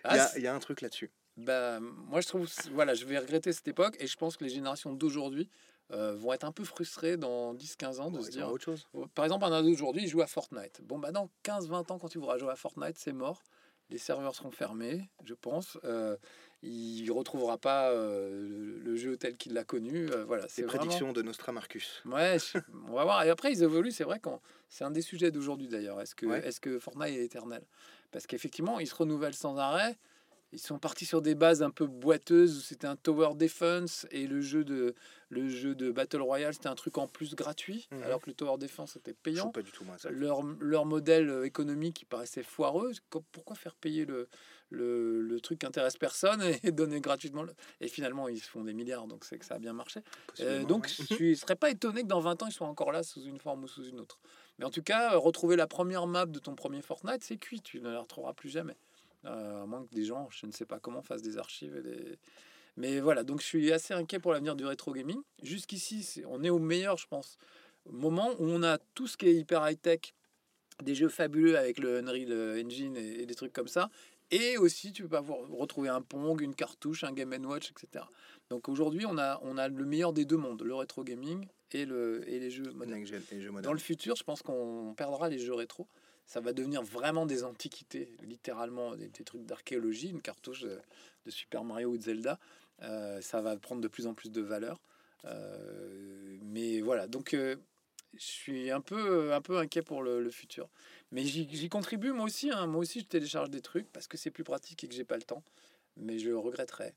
Ah, a, il y a un truc là-dessus. Bah, moi, je trouve, voilà, je vais regretter cette époque et je pense que les générations d'aujourd'hui euh, vont être un peu frustrées dans 10-15 ans de Bon, se dire. autre chose. Par exemple, un ado d'aujourd'hui, il joue à Fortnite. Bon, bah, dans 15-20 ans, quand tu voudras jouer à Fortnite, c'est mort. Les serveurs seront fermés, je pense. Euh, il retrouvera pas euh, le, jeu tel qu'il l'a connu. Euh, voilà, c'est vraiment... prédictions de Nostramarcus. Ouais, je- on va voir. Et après, ils évoluent. C'est vrai quand c'est un des sujets d'aujourd'hui d'ailleurs. Est-ce que, Ouais. est-ce que Fortnite est éternel? Parce qu'effectivement, ils se renouvellent sans arrêt. Ils sont partis sur des bases un peu boiteuses où c'était un tower defense et le jeu de le jeu de battle royale c'était un truc en plus gratuit Mhm. alors que le tower defense était payant. pas du tout moi ça. Leur, leur modèle euh, économique qui paraissait foireux. Pourquoi faire payer le, le, le truc qui intéresse personne et donner gratuitement le- Et finalement, ils se font des milliards, donc c'est que ça a bien marché. Euh, donc, ouais. je ne serais pas étonné que dans 20 ans, ils soient encore là sous une forme ou sous une autre. Mais en tout cas, euh, retrouver la première map de ton premier Fortnite, c'est cuit. Tu ne la retrouveras plus jamais. Euh, à moins que des gens, je ne sais pas comment, fassent des archives. Et des... Mais voilà, donc je suis assez inquiet pour l'avenir du rétro gaming. Jusqu'ici, on est au meilleur, je pense, moment où on a tout ce qui est hyper high-tech, des jeux fabuleux avec le Unreal Engine et, des trucs comme ça. Et aussi, tu peux avoir, retrouver un Pong, une cartouche, un Game Watch, etc. Donc aujourd'hui, on a, on a le meilleur des deux mondes, le rétro gaming et, le, et les jeux modernes. Dans le futur, je pense qu'on perdra les jeux rétro. Ça va devenir vraiment des antiquités, littéralement des, trucs d'archéologie, une cartouche de, Super Mario ou de Zelda. Euh, ça va prendre de plus en plus de valeur. Euh, mais voilà, donc euh, je suis un peu, un peu inquiet pour le, futur. Mais j'y contribue moi aussi. hein. Moi aussi, je télécharge des trucs parce que c'est plus pratique et que j'ai pas le temps. Mais je regretterais.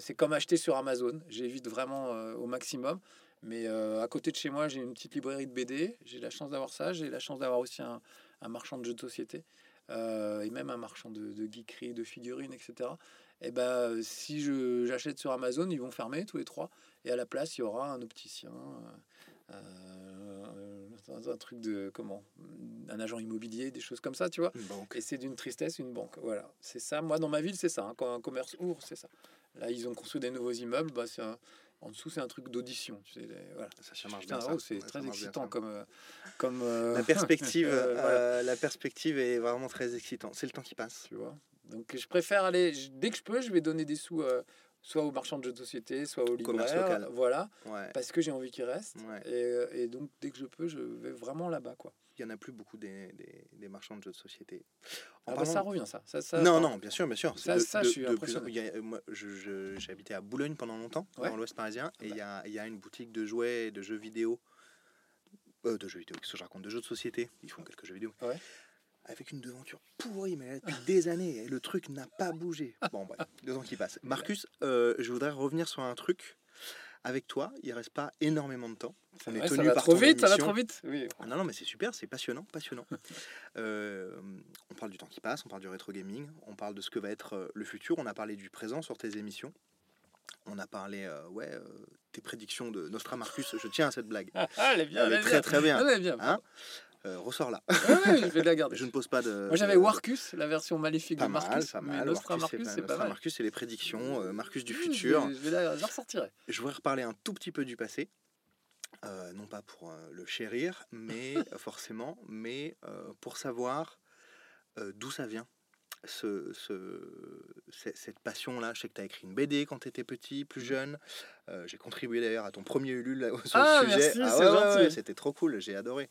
C'est comme acheter sur Amazon. J'évite vraiment au maximum. Mais à côté de chez moi, j'ai une petite librairie de BD. J'ai la chance d'avoir ça. J'ai la chance d'avoir aussi un, un marchand de jeux de société. euh, et même un marchand de, de de figurines, etc. Et ben, si je- j'achète sur Amazon, ils vont fermer tous les trois. Et à la place, il y aura un opticien, euh, euh, un, un truc de comment, un agent immobilier, des choses comme ça, tu vois. Une banque. Et c'est d'une tristesse une banque. Voilà, c'est ça. Moi, dans ma ville, c'est ça. hein. Quand un commerce ouvre, c'est ça. Là, ils ont construit des nouveaux immeubles. Bah, c'est un- En dessous, c'est un truc d'audition. Tu sais, voilà. Ça, ça marche bien. c'est ça très excitant comme, comme euh, La perspective, euh, voilà, euh, la perspective est vraiment très excitante. C'est le temps qui passe. tu vois. Donc, je préfère aller dès que je peux, je vais donner des sous euh, soit aux marchands de jeux de société, soit au Commerce libraire, local. voilà, Ouais. parce que j'ai envie qu'ils restent. Ouais. Et, et donc, dès que je peux, je vais vraiment là-bas, quoi. Il y en a plus beaucoup des, des, des marchands de jeux de société. En Ah bah, ça revient, ça. ça, ça non, non, bien sûr, bien sûr. Ça- De- ça, de- je suis en- impressionné. a- moi, j'ai habité à Boulogne pendant longtemps, Ouais. dans l'Ouest parisien, et il y Bah. a, il y a une boutique de jouets et de jeux vidéo. Euh, de jeux vidéo, qu'est-ce que je raconte De jeux de société. Ils font quelques jeux vidéo. Ouais. Avec une devanture pourrie, mais depuis des années, et le truc n'a pas bougé. Bon, bref, deux ans qui passent. Marcus, euh, je voudrais revenir sur un truc. Avec toi, il reste pas énormément de temps. On est Ouais, ça tenu va par trop ton vite, ça va émission. trop vite. Oui. Ah Non, non, mais c'est super, c'est passionnant, passionnant. Euh, on parle du temps qui passe, on parle du rétro gaming, on parle de ce que va être euh, le futur, on a parlé du présent sur tes émissions. On a parlé, euh, ouais, euh, tes prédictions de Nostramarcus. Je tiens à cette blague. Ah, elle est bien, Elle elle est très très bien. Elle est bien. Hein? Euh, Ressors là. Ouais, je vais la garder. Je ne pose pas de. Moi j'avais Warcus, la version maléfique Pas de mal, Marcus. pas mal. Marcus, pas- c'est pas mal. Nostramarcus, c'est les prédictions. euh, Marcus du futur. Je vais, je vais la, je la ressortirai. Je voudrais reparler un tout petit peu du passé. Euh, non pas pour le chérir, mais forcément, mais pour savoir d'où ça vient. Ce, ce- ce- cette passion-là, je sais que tu as écrit une BD quand tu étais petit, plus jeune. Euh, j'ai contribué d'ailleurs à ton premier Ulule sur Mmh. Ah, le sujet. merci, Ah ouais, ouais, ouais, c'était trop cool, j'ai adoré.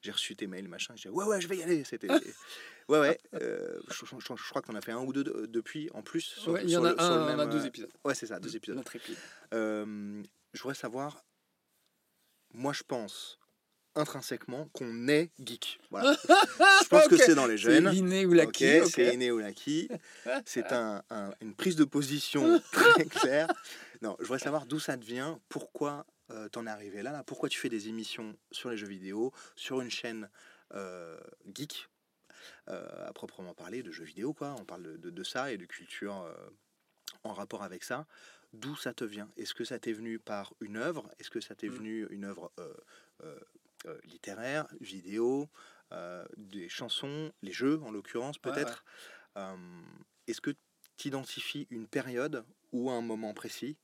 J'ai reçu tes mails, machin. J'ai dit, ouais, ouais, je vais y aller. C'était. ouais, ouais. euh, je, je- je- je crois qu'on a fait un ou deux de- depuis en plus. Sur, Ouais, il y en a le- un, le on a même, deux euh, épisodes. Ouais, c'est ça, deux épisodes. Euh, je voudrais savoir, moi je pense intrinsèquement qu'on est geek. Voilà. je pense que c'est dans les C'est gènes. l'inné ou l'acquis. ok. c'est inné ou l'acquis. C'est un, un- une prise de position très claire. Non, je voudrais savoir d'où ça te vient, pourquoi euh, t'en es arrivé là, là, pourquoi tu fais des émissions sur les jeux vidéo, sur une chaîne euh, geek, euh, à proprement parler, de jeux vidéo, quoi. On parle de, de- de ça et de culture euh, en rapport avec ça. D'où ça te vient? Est-ce que ça t'est venu par une œuvre? Est-ce que ça t'est Mm. venu une œuvre euh, euh, euh, littéraire, vidéo, euh, des chansons, les jeux en l'occurrence Ouais, ouais. peut-être Euh, Est-ce que tu identifies une période ou un moment précis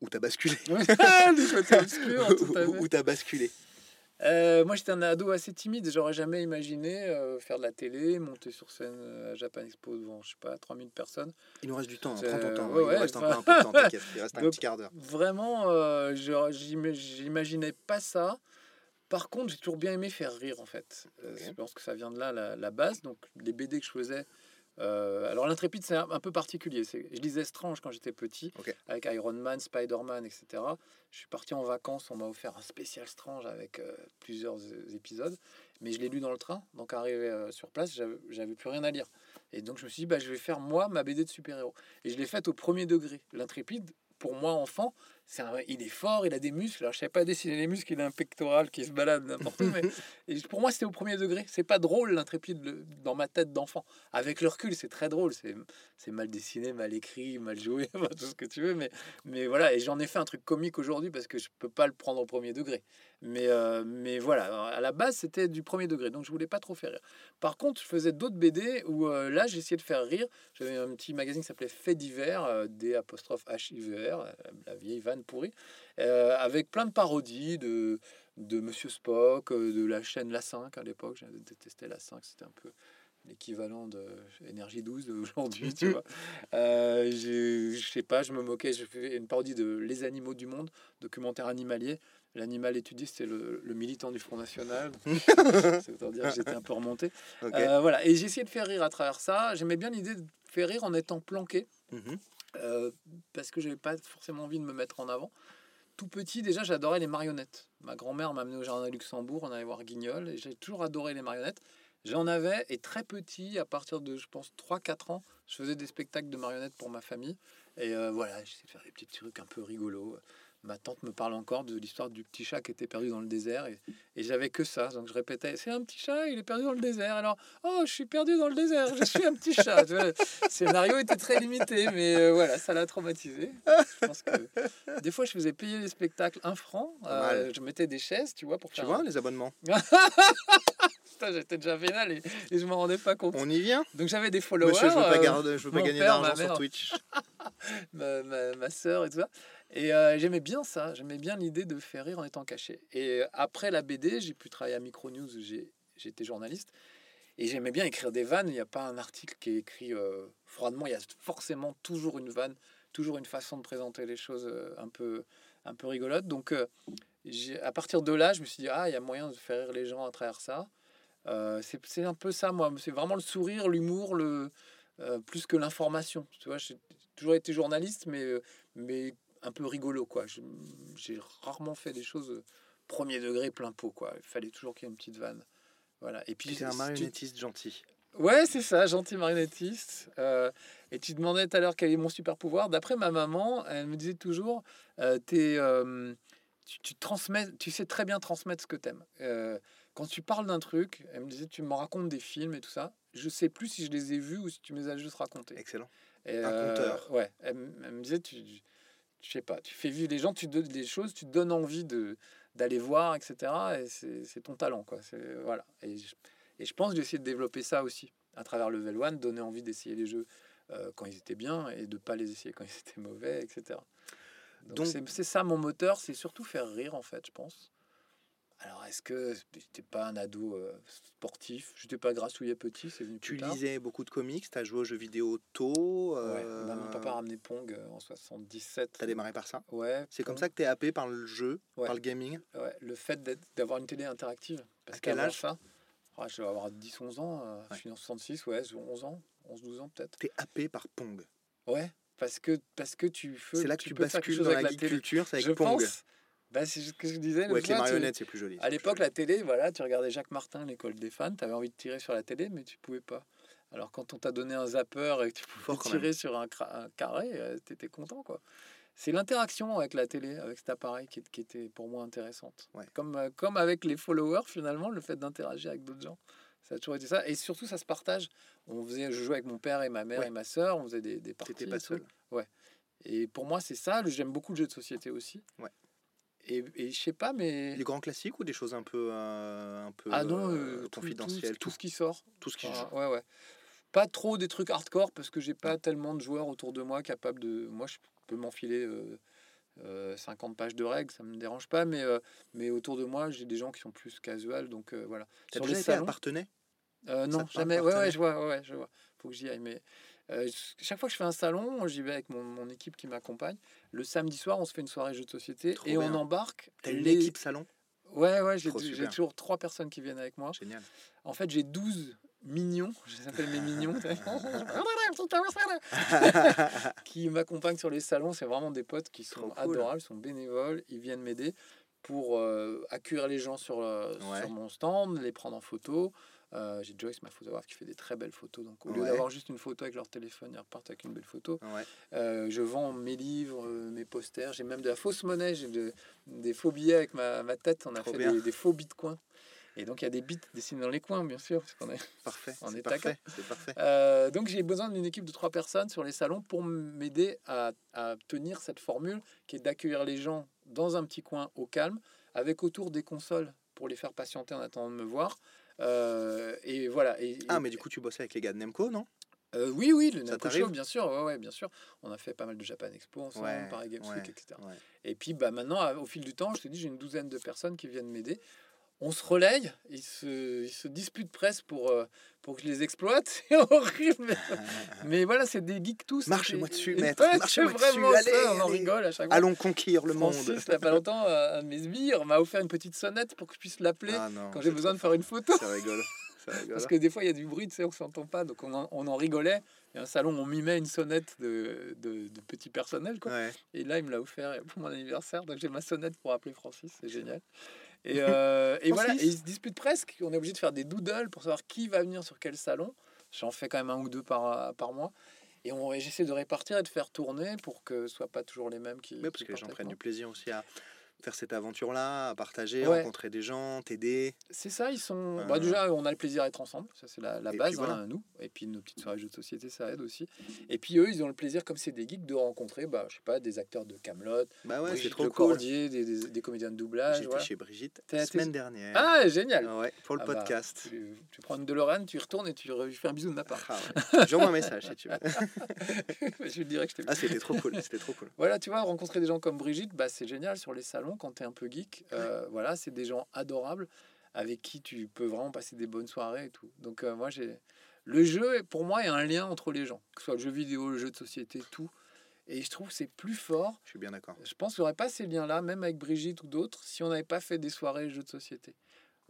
où tu as basculé à Où- tu as basculé? Euh, moi, j'étais un ado assez timide. J'aurais jamais imaginé euh, faire de la télé, monter sur scène à Japan Expo devant, je sais pas, 3000 personnes. Il nous reste du temps, hein, prends ton temps. ouais, il ouais, nous reste enfin- encore un peu de temps. Il reste un Donc, petit quart d'heure. Vraiment, euh, j'imaginais pas ça. Par contre, j'ai toujours bien aimé faire rire, en fait. Euh. Je pense que ça vient de là, la, la base. Donc, les BD que je faisais. euh, alors, l'Intrépide, c'est un, un peu particulier. Je lisais Strange quand j'étais petit, avec Iron Man, Spider-Man, etc. Je suis parti en vacances, on m'a offert un spécial Strange avec euh, plusieurs euh, épisodes. Mais je l'ai lu dans le train. Donc, arrivé euh, sur place, j'avais j'avais plus rien à lire. Et donc, je me suis dit, bah, je vais faire moi ma BD de super-héros. Et je l'ai faite au premier degré. L'Intrépide, pour moi, enfant, c'est un- il est fort, il a des muscles. Alors, je savais pas dessiner les muscles, il a un pectoral qui se balade n'importe où. Mais et pour moi, c'était au premier degré. C'est pas drôle, l'intrépide, le- dans ma tête d'enfant. Avec le recul, c'est très drôle. C'est c'est mal dessiné, mal écrit, mal joué, tout ce que tu veux. Mais, mais voilà, et j'en ai fait un truc comique aujourd'hui parce que je peux pas le prendre au premier degré. Mais, euh, mais voilà, à la base, c'était du premier degré. Donc, je voulais pas trop faire rire. Par contre, je faisais d'autres BD où euh, là, j'essayais de faire rire. J'avais un petit magazine qui s'appelait Fait divers, euh, D apostrophe euh, la vieille vanne pourrie, euh, avec plein de parodies de, de Monsieur Spock, euh, de la chaîne La 5 à l'époque. J'avais détesté La 5, c'était un peu l'équivalent de Énergie 12 d'aujourd'hui, tu vois. Euh, j'ai- je sais pas, je me moquais, je fais une parodie de Les animaux du monde, documentaire animalier. L'animal étudié, c'était le, le militant du Front National. C'est autant dire que j'étais un peu remonté. Euh, voilà, et j'ai essayé de faire rire à travers ça. J'aimais bien l'idée de faire rire en étant planqué, Mhm. Euh, parce que j'avais pas forcément envie de me mettre en avant. Tout petit, déjà, j'adorais les marionnettes. Ma grand-mère m'a amené au jardin de Luxembourg, on allait voir Guignol, et j'ai toujours adoré les marionnettes. J'en avais, et très petit, à partir de, je pense, 3-4 ans, je faisais des spectacles de marionnettes pour ma famille. Et euh, voilà, j'essayais de faire des petits trucs un peu rigolos. Ma tante me parle encore de l'histoire du petit chat qui était perdu dans le désert. Et, et j'avais que ça. Donc je répétais, c'est un petit chat, il est perdu dans le désert. Alors, oh, je suis perdu dans le désert, je suis un petit chat. Tu le scénario était très limité, mais euh, voilà, ça l'a traumatisé. Je pense que des fois, je faisais payer les spectacles un franc. Euh, je mettais des chaises, tu vois, pour Tu faire. vois les abonnements j'étais déjà vénal et, et je m'en rendais pas compte. On y vient? Donc j'avais des followers. Monsieur, je veux pas, euh, garder, je veux pas gagner d'argent ma sur. Twitch. ma, ma, ma soeur et tout ça. Et euh, j'aimais bien ça, j'aimais bien l'idée de faire rire en étant caché. Et euh, après la BD, j'ai pu travailler à Micronews où j'ai- j'étais journaliste. Et j'aimais bien écrire des vannes. Il n'y a pas un article qui est écrit euh, froidement. Il y a forcément toujours une vanne, toujours une façon de présenter les choses un peu, un peu rigolote. Donc euh, à partir de là, je me suis dit, ah, il y a moyen de faire rire les gens à travers ça. Euh, c'est un peu ça, moi. C'est vraiment le sourire, l'humour, le, plus que l'information. Tu vois, j'ai toujours été journaliste, mais, mais un peu rigolo, quoi. J'ai rarement fait des choses euh, premier degré, plein pot, quoi. Il fallait toujours qu'il y ait une petite vanne. Voilà. Et puis, es un tu- marionnettiste gentil. Ouais, c'est ça, gentil marionnettiste. Euh, et tu demandais tout à l'heure quel est mon super pouvoir. D'après ma maman, elle me disait toujours, euh, t'es, euh, tu, tu transmets, tu sais très bien transmettre ce que t'aimes. Quand tu parles d'un truc, elle me disait, tu me racontes des films et tout ça. Je sais plus si je les ai vus ou si tu me les as juste racontés. Excellent. Et, Un conteur. Ouais, elle, elle me disait, tu, je sais pas, tu fais vivre les gens, tu donnes des choses, tu donnes envie de d'aller voir, etc. Et c'est ton talent, quoi. C'est voilà. Et je, et je pense que j'ai essayé de développer ça aussi à travers Level One, donner envie d'essayer les jeux euh, quand ils étaient bien et de pas les essayer quand ils étaient mauvais, etc. Donc c'est ça mon moteur, c'est surtout faire rire en fait, je pense. Alors est-ce que j'étais pas un ado euh, sportif, j'étais pas grassouillet petit, c'est venu Tu plus tard. lisais beaucoup de comics, tu as joué aux jeux vidéo tôt. Ouais, euh, bah, mon papa a ramené Pong euh, en 77. T'as démarré par ça? Ouais. C'est comme ça que tu es happé par le jeu, Ouais. par le gaming? Ouais, le fait d'avoir une télé interactive. Parce À quel âge? ça, ah, je vais avoir 10-11 ans. euh, Ouais. Je suis en 66, ouais, 11 ans, 11-12 ans peut-être. T'es happé par Pong? Ouais, parce que, parce que tu fais. C'est là que tu, quelque bascules dans la culture, c'est avec Je Pong. pense. Bah, c'est ce que je disais. Ou l'autre avec les fois, marionnettes, c'est plus joli. À l'époque, la télé, voilà, tu regardais Jacques Martin, l'école des fans, tu avais envie de tirer sur la télé, mais tu pouvais pas. Alors quand on t'a donné un zapper et que tu pouvais Fort tirer sur un, carré, tu étais content quoi. C'est l'interaction avec la télé, avec cet appareil qui, était pour moi intéressante. Ouais. Comme, euh, comme avec les followers finalement, le fait d'interagir avec d'autres gens. Ça a toujours été ça. Et surtout, ça se partage. On faisait, je jouais avec mon père et ma mère Ouais. et ma soeur, on faisait des, des parties. T'étais pas seul. Et pour moi, c'est ça. J'aime beaucoup le jeu de société aussi. Ouais. Et, et je sais pas, mais. Des grands classiques ou des choses un peu, euh, un peu Ah non, euh, euh, tout- tout, confidentielles tout, ce qui sort. tout ce qui Enfin, joue. ouais, ouais. Pas trop des trucs hardcore parce que j'ai pas tellement de joueurs autour de moi capables de. Moi, je peux m'enfiler euh, euh, 50 pages de règles, ça me dérange pas, mais, euh, mais autour de moi, j'ai des gens qui sont plus casual, donc euh, voilà. T'as déjà les été euh, non, jamais. Ouais, ouais, je vois, ouais, je vois. Faut que j'y aille, mais euh, chaque fois que je fais un salon, j'y vais avec mon, mon équipe qui m'accompagne. Le samedi soir, on se fait une soirée jeu de société Trop et bien. on embarque. T'as une les- équipe salon? Ouais, ouais, j'ai toujours trois personnes qui viennent avec moi. Génial. En fait, j'ai 12 mignons, je les appelle mes mignons, qui m'accompagnent sur les salons. C'est vraiment des potes qui sont cool. adorables, sont bénévoles, ils viennent m'aider pour euh, accueillir les gens sur, euh, Ouais. sur mon stand, les prendre en photo. Euh, j'ai Joyce, ma photographe, qui fait des très belles photos. Donc, au lieu d'avoir juste une photo avec leur téléphone, ils repartent avec une belle photo. Ouais. Euh, je vends mes livres, euh, mes posters. J'ai même de la fausse monnaie. J'ai de- des faux billets avec ma, ma tête. On a Trop fait des, des faux bitcoins. Et donc, il y a des bits dessinés dans les coins, bien sûr. Parce qu'on est... Parfait. On est parfait. C'est parfait. Euh, donc, j'ai besoin d'une équipe de trois personnes sur les salons pour m'aider à, à tenir cette formule qui est d'accueillir les gens dans un petit coin au calme, avec autour des consoles pour les faire patienter en attendant de me voir. Euh, et voilà. Et, Ah, mais du coup, tu bossais avec les gars de Nemco, non? Euh, oui, oui, le Namco Show, bien sûr, ouais, ouais, bien sûr. On a fait pas mal de Japan Expo ensemble, Ouais, Paris Games Week, etc. Et puis bah, maintenant, au fil du temps, je te dis, j'ai une douzaine de personnes qui viennent m'aider. On se relaye, ils se, ils se disputent presque pour, euh, pour que je les exploite. C'est horrible. Mais, voilà, c'est des geeks tous. Marchez-moi Et- dessus, et- maître, ouais, marchez-moi dessus, allez, on en rigole à chaque fois. Allons conquérir le Francis, monde. il n'y a pas longtemps, euh, un de mes sbires m'a offert une petite sonnette pour que je puisse l'appeler Ah quand j'ai besoin de faire une photo. Ça rigole. Ça rigole. Parce que des fois, il y a du bruit, tu sais, on s'entend pas, donc on en, on en rigolait. Il y a un salon, on mimait une sonnette de, de, de petit personnel, quoi. Ouais. Et là, il me l'a offert pour mon anniversaire, donc j'ai ma sonnette pour appeler Francis, c'est génial. Et, euh, et voilà, et ils se disputent presque. On est obligé de faire des doodles pour savoir qui va venir sur quel salon. J'en fais quand même un ou deux par, par mois. Et, on- j'essaie de répartir et de faire tourner pour que ce soit pas toujours les mêmes qui. Ouais, parce qui que les gens prennent du plaisir aussi à faire cette aventure-là, à partager, Ouais. rencontrer des gens, t'aider. C'est ça, ils sont. Euh, Bah, déjà, on a le plaisir d'être ensemble, ça c'est la, la base, voilà. hein, nous. Et puis nos petites soirées jeux de société, ça aide aussi. Et puis eux, ils ont le plaisir, comme c'est des geeks, de rencontrer, bah, je sais pas, des acteurs de Camelot, Bah ouais, c'est trop cool. Lecordier, des, des, des comédiens de doublage. J'étais voilà. chez Brigitte la semaine dernière. Ah, génial! Ah ouais, pour le Ah bah, podcast. Tu, tu prends une DeLorean, tu y retournes et tu lui fais un bisou de ma part. Ah ouais. J'envoie un message si tu veux. je lui dirais que je t'ai Ah, c'était trop cool. C'était trop cool. Voilà, tu vois, rencontrer des gens comme Brigitte, bah, c'est génial sur les salons quand tu es un peu geek. Euh, voilà, c'est des gens adorables avec qui tu peux vraiment passer des bonnes soirées et tout. Donc, euh, moi, j'ai. Le jeu, pour moi, est un lien entre les gens, que ce soit le jeu vidéo, le jeu de société, tout. Et je trouve que c'est plus fort. Je suis bien d'accord. Je pense qu'il n'y aurait pas ces liens-là, même avec Brigitte ou d'autres, si on n'avait pas fait des soirées jeux de société.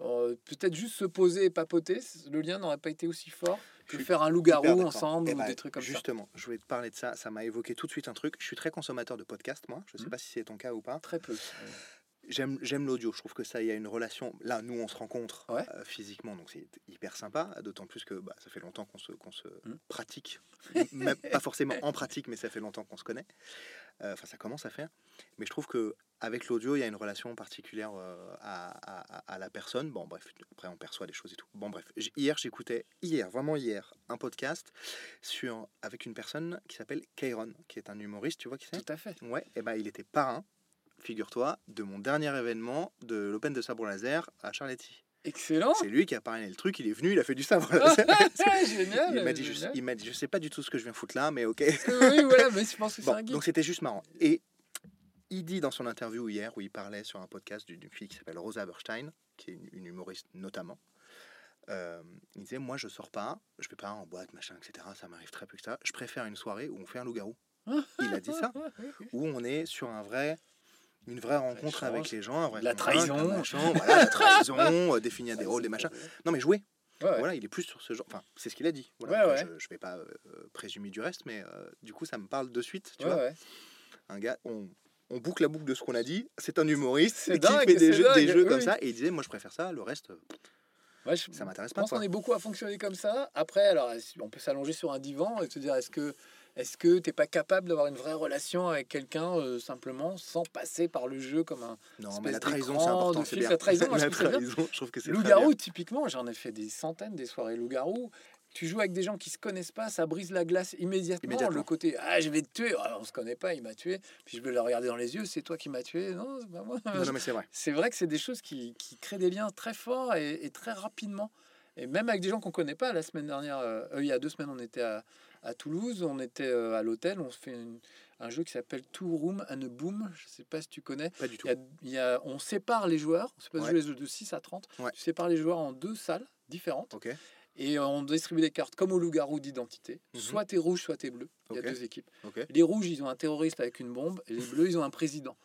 Euh, Peut-être juste se poser et papoter, le lien n'aurait pas été aussi fort que faire un loup-garou ensemble Eh ou ben, des trucs comme ça. Justement, je voulais te parler de ça. Ça m'a évoqué tout de suite un truc. Je suis très consommateur de podcasts, moi. Je sais Mhm. pas si c'est ton cas ou pas. Très peu. J'aime, j'aime l'audio. Je trouve que ça, il y a une relation. Là, nous, on se rencontre Ouais. euh, physiquement, donc c'est hyper sympa. D'autant plus que bah, ça fait longtemps qu'on se, qu'on se Mhm. pratique. Même pas forcément en pratique, mais ça fait longtemps qu'on se connaît. Euh, Enfin, ça commence à faire. Mais je trouve que avec l'audio, il y a une relation particulière euh, à, à- à la personne. Bon, bref, après, on perçoit des choses et tout. Bon, bref, hier, j'écoutais, hier, vraiment hier, un podcast sur, avec une personne qui s'appelle Kairon, qui est un humoriste, tu vois qui c'est? Tout à fait. Ouais, et ben il était parrain, figure-toi, de mon dernier événement de l'Open de sabre laser à Charletti. Excellent. C'est lui qui a parrainé le truc, il est venu, il a fait du sabre laser. génial. il m'a dit, je, il m'a dit, je sais pas du tout ce que je viens foutre là, mais ok. Oui, voilà, mais je pense que c'est Bon, un donc c'était juste marrant. Et il dit dans son interview hier, où il parlait sur un podcast d'une fille qui s'appelle Rosa Berstein, qui est une, une humoriste notamment, euh, il disait Moi, je sors pas, je vais pas en boîte, machin, etc. Ça m'arrive très peu que ça. Je préfère une soirée où on fait un loup-garou. il a dit ça. Où on est sur un vrai. Une vraie rencontre avec les gens, un vrai La trahison. machin, voilà, la trahison, euh, définir des rôles, des machins. Non, mais jouer. Ouais, ouais. Voilà, il est plus sur ce genre. Enfin, c'est ce qu'il a dit. Voilà, Ouais. Je, je vais pas euh, présumer du reste, mais euh, du coup, ça me parle de suite. Tu vois, un gars, on, on boucle la boucle de ce qu'on a dit. C'est un humoriste C'est qui dingue, fait des jeux, dingue, des jeux oui, comme ça. Et il disait, moi, je préfère ça. Le reste, euh, Ouais, je ça m'intéresse je pas. pense quoi. qu'on est beaucoup à fonctionner comme ça. Après, alors, on peut s'allonger sur un divan et se dire est-ce que est-ce que t'es pas capable d'avoir une vraie relation avec quelqu'un euh, simplement sans passer par le jeu comme un Non, mais la trahison, c'est important. C'est bien. La trahison, moi, je la trahison, je trouve que c'est très loup-garou bien. typiquement j'en ai fait des centaines des soirées loup-garou tu joues avec des gens qui se connaissent pas ça brise la glace immédiatement, Immédiatement. le côté ah je vais te tuer Ah, on se connaît pas il m'a tué puis je vais le regarder dans les yeux c'est toi qui m'as tué non c'est pas moi Non, non, mais c'est vrai. c'est vrai que c'est des choses qui, qui créent des liens très forts et, et très rapidement. Et même avec des gens qu'on connaît pas. La semaine dernière, euh, il y a deux semaines, on était à, à Toulouse, on était euh, à l'hôtel, on se fait une- un jeu qui s'appelle Two Room and a Boom. Je sais pas si tu connais. Pas du tout. Il y a, il y a- on sépare les joueurs, on Ouais. jouer les jeux de 6 à 30. Ouais. Tu sépares les joueurs en deux salles différentes Ok. Et euh, on distribue des cartes comme au loup-garou d'identité. Mhm. Soit t'es rouge, soit t'es bleu. Il y a deux équipes. Les rouges, ils ont un terroriste avec une bombe, et les bleus, ils ont un président.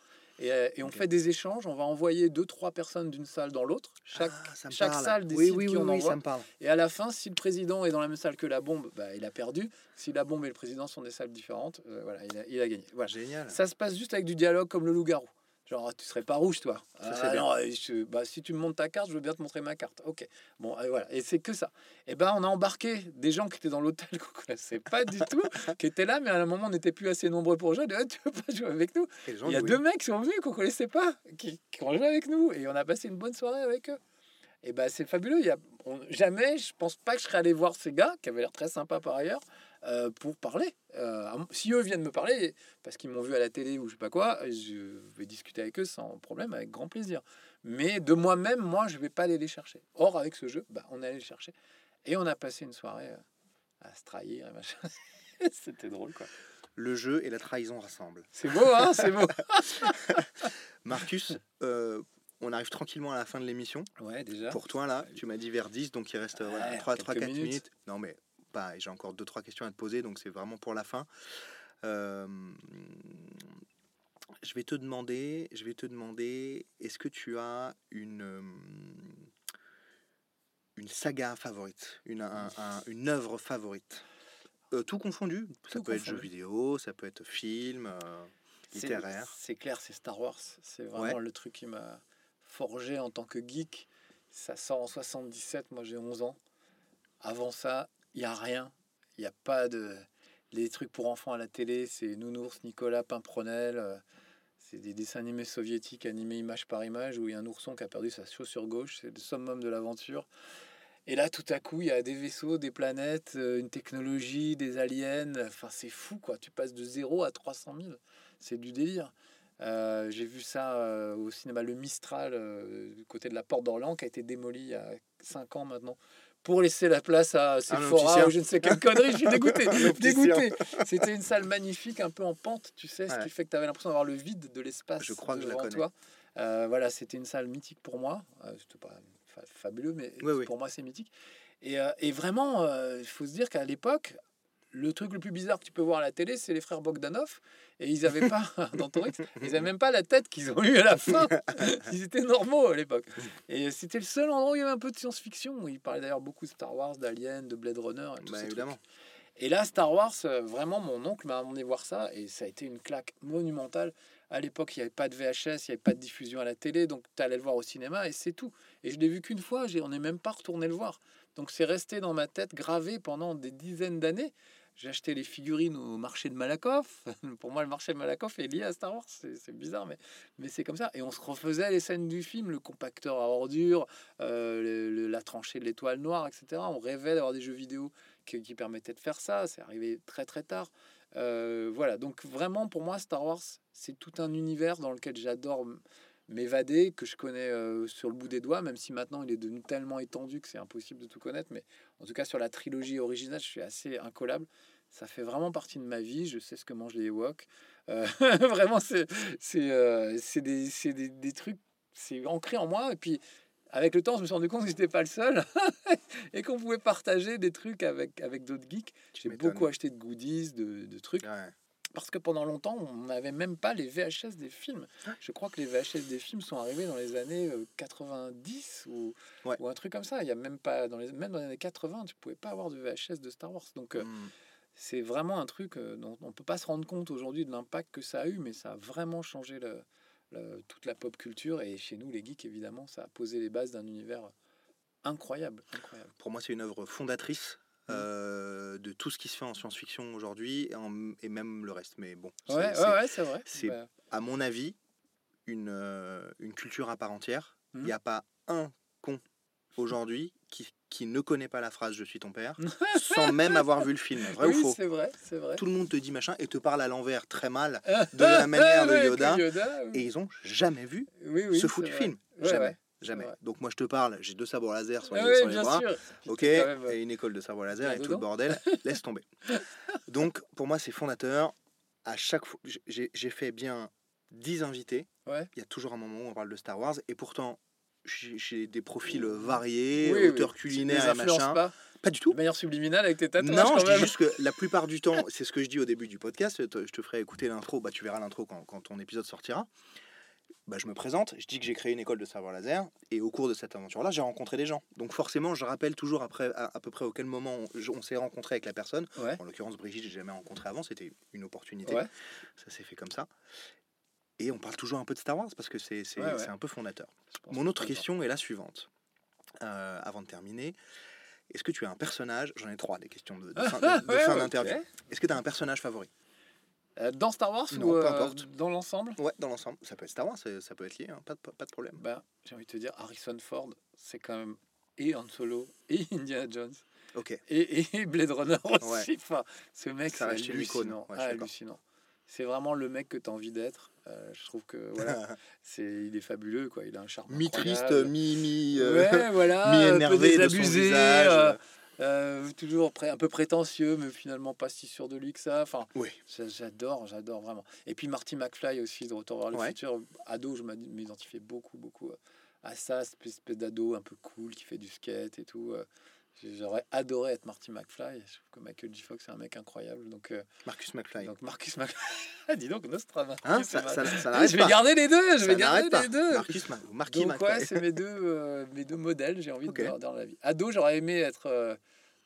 Et, euh, et on fait des échanges, on va envoyer deux, trois personnes d'une salle dans l'autre. Chaque, Ah, chaque parle. salle Oui, décide oui, qui oui, on oui, envoie. ça me parle. Et à la fin, si le président est dans la même salle que la bombe, bah, il a perdu. Si la bombe et le président sont des salles différentes, euh, voilà, il a, il a gagné. Voilà. Génial. Ça se passe juste avec du dialogue comme le loup-garou. Genre, tu serais pas rouge, toi. Ça, Ah, non, je- bah, si tu me montres ta carte, je veux bien te montrer ma carte. Ok. Bon, et voilà. Et c'est que ça. Et ben, on a embarqué des gens qui étaient dans l'hôtel qu'on connaissait pas du tout, qui étaient là, mais à un moment, on n'était plus assez nombreux pour jouer. Ah, tu veux pas jouer avec nous? Il y a deux mecs qui sont venus qu'on connaissait pas, qui, qui ont joué avec nous, et on a passé une bonne soirée avec eux. Et ben, c'est fabuleux. Il y a, on- jamais, je pense pas que je serais allé voir ces gars, qui avaient l'air très sympas par ailleurs, euh, pour parler. Euh, si eux viennent me parler, parce qu'ils m'ont vu à la télé ou je sais pas quoi, je vais discuter avec eux sans problème, avec grand plaisir. Mais de moi-même, moi, je vais pas aller les chercher. Or, avec ce jeu, bah, on est allé les chercher. Et on a passé une soirée euh, à se trahir et machin. C'était drôle, quoi. Le jeu et la trahison rassemblent. C'est beau, hein C'est beau. Marcus, euh, on arrive tranquillement à la fin de l'émission. Ouais, déjà. Pour toi, là, tu m'as dit vers 10, donc il reste voilà, Ouais, 3, quelques 3 4 minutes. minutes. Non, mais pas, j'ai encore 2-3 questions à te poser, donc c'est vraiment pour la fin. Euh, je vais te demander, je vais te demander, est-ce que tu as une, euh, une saga favorite, une, un- un- une œuvre favorite? Euh, Tout confondu Ça Tout peut être jeu confondu. vidéo, ça peut être film, euh, littéraire. C'est clair, c'est Star Wars. C'est vraiment le truc qui m'a forgé en tant que geek. Ça sort en 77, moi j'ai 11 ans. Avant ça, il n'y a rien. Il n'y a pas de... Les trucs pour enfants à la télé, c'est Nounours, Nicolas, Pimpronel. euh, C'est des dessins animés soviétiques animés image par image où il y a un ourson qui a perdu sa chaussure gauche. C'est le summum de l'aventure. Et là, tout à coup, il y a des vaisseaux, des planètes, euh, une technologie, des aliens. Enfin, c'est fou, quoi. Tu passes de 0 à 300 000. C'est du délire. Euh, J'ai vu ça au cinéma Le Mistral, du côté de la Porte d'Orléans, qui a été démoli il y a 5 ans maintenant, pour laisser la place à Sephora ou je ne sais quelle connerie. Je suis dégoûté. Dégoûté. C'était une salle magnifique, un peu en pente, tu sais, ce qui fait que tu avais l'impression d'avoir le vide de l'espace Je crois que je la devant connais. toi. Euh, voilà, c'était une salle mythique pour moi. Euh, c'était pas fa- fabuleux, mais Oui, oui. pour moi, c'est mythique. Et, euh, et vraiment, il faut se dire qu'à l'époque, le truc le plus bizarre que tu peux voir à la télé, c'est les frères Bogdanov. Et ils n'avaient pas, dans Torix, ils n'avaient même pas la tête qu'ils ont eu à la fin. Ils étaient normaux à l'époque. Et c'était le seul endroit où il y avait un peu de science-fiction. Ils parlaient d'ailleurs beaucoup de Star Wars, d'Alien, de Blade Runner. Et, tous Bah, trucs. évidemment. Et là, Star Wars, euh, vraiment, mon oncle m'a emmené voir ça et ça a été une claque monumentale. À l'époque, il n'y avait pas de VHS, il n'y avait pas de diffusion à la télé, donc tu allais le voir au cinéma et c'est tout. Et je l'ai vu qu'une fois, on n'est même pas retourné le voir. Donc c'est resté dans ma tête, gravé pendant des dizaines d'années. J'ai acheté les figurines au marché de Malakoff. Pour moi, le marché de Malakoff est lié à Star Wars. C'est bizarre, mais, mais c'est comme ça. Et on se refaisait les scènes du film, le compacteur à ordures, euh, la tranchée de l'étoile noire, etc. On rêvait d'avoir des jeux vidéo qui, permettaient de faire ça. C'est arrivé très très tard. Euh, voilà, donc vraiment pour moi, Star Wars, c'est tout un univers dans lequel j'adore m'évader, que je connais euh, sur le bout des doigts, même si maintenant il est devenu tellement étendu que c'est impossible de tout connaître. Mais en tout cas, sur la trilogie originale, je suis assez incollable. Ça fait vraiment partie de ma vie. Je sais ce que mangent les Ewoks. Euh, vraiment, c'est euh, des, des, des trucs, c'est ancré en moi. Et puis, avec le temps, je me suis rendu compte que j'étais pas le seul et qu'on pouvait partager des trucs avec, avec d'autres geeks. J'ai beaucoup acheté de goodies, de, de trucs. Ouais. Parce que pendant longtemps, on n'avait même pas les VHS des films. Je crois que les VHS des films sont arrivés dans les années euh, 90 ou, Ouais. ou un truc comme ça. Il y a même pas dans les même dans les années 80, tu pouvais pas avoir de VHS de Star Wars. Donc euh, Mm. c'est vraiment un truc euh, dont on peut pas se rendre compte aujourd'hui de l'impact que ça a eu, mais ça a vraiment changé le, le- toute la pop culture et chez nous les geeks évidemment, ça a posé les bases d'un univers incroyable, incroyable. Pour moi, c'est une œuvre fondatrice. Euh, de tout ce qui se fait en science-fiction aujourd'hui et, même le reste. Mais bon, c'est- Ouais, ouais, vrai. c'est- Bah, à mon avis, une, euh, une culture à part entière. Il Mhm. n'y a pas un con aujourd'hui qui, qui ne connaît pas la phrase Je suis ton père sans même avoir vu le film. Vrai oui, ou faux? c'est vrai, c'est vrai. Tout le monde te dit machin et te parle à l'envers très mal de la manière de Yoda. Yoda, oui. et ils ont jamais vu Oui, ce foutu vrai. film. Ouais, jamais. ouais, Jamais. Donc moi je te parle, j'ai deux sabres laser sur les, Ah ouais, sur les bien bras. sûr. Ok, même, et une école de sabre laser et tout le bordel, laisse tomber. Donc pour moi c'est fondateur. À chaque fois, j'ai fait bien 10 invités. Ouais. Il y a toujours un moment où on parle de Star Wars et pourtant j'ai des profils variés, Oui, oui. auteurs Tu culinaires les et machin. pas Pas du tout. de manière subliminale avec tes tatouages Non, quand je dis même. juste que la plupart du temps, c'est ce que je dis au début du podcast, je te ferai écouter l'intro, bah, tu verras l'intro quand, quand ton épisode sortira. Bah, je me présente, je dis que j'ai créé une école de savoir laser, et au cours de cette aventure-là, j'ai rencontré des gens. Donc forcément, je rappelle toujours après, à, à peu près auquel moment on, s'est rencontré avec la personne. Ouais. En l'occurrence, Brigitte, j'ai jamais rencontré avant, c'était une opportunité. Ouais. Ça s'est fait comme ça. Et on parle toujours un peu de Star Wars parce que c'est Ouais, un peu fondateur. Mon autre question est la suivante. Euh, avant de terminer, est-ce que tu as un personnage J'en ai trois des questions de, de fin, d'interview. Est-ce que tu as un personnage favori? Euh, dans Star Wars Non, ou peu euh, importe. dans l'ensemble? Ouais, dans l'ensemble. Ça peut être Star Wars, ça peut être lié, hein, pas, de, pas de problème. bah, J'ai envie de te dire, Harrison Ford, c'est quand même et Han Solo et Indiana Jones Ok. et, et Blade Runner aussi. Ouais. Enfin, ce mec, c'est hallucinant. Ouais, d'accord. hallucinant. C'est vraiment le mec que tu as envie d'être. Euh, je trouve que voilà, c'est il est fabuleux quoi. Il a un charme Mi-triste, incroyable. mi, mi, euh, ouais, voilà, mi-énervé un peu de son visage. euh, euh, toujours un peu prétentieux, mais finalement pas si sûr de lui que ça. Enfin, Oui. j'adore, j'adore vraiment. Et puis Marty McFly aussi de Retour vers le Ouais. futur, ado, je m'id- m'identifiais beaucoup, beaucoup euh, à ça, cette espèce d'ado un peu cool qui fait du skate et tout. J'aurais adoré être Marty McFly. Je trouve que Michael J. Fox est un mec incroyable. Donc, euh, Marcus McFly. donc Marcus McFly. Dis donc, Nostradamus. Hein, c'est ça, ça, ça je vais pas. garder les deux, je vais garder pas. les deux. Marcus Ma- ou Marky Donc ouais, McFly. c'est mes deux, euh, mes deux modèles, j'ai envie Ok. de voir dans la vie. Ado, j'aurais aimé être euh,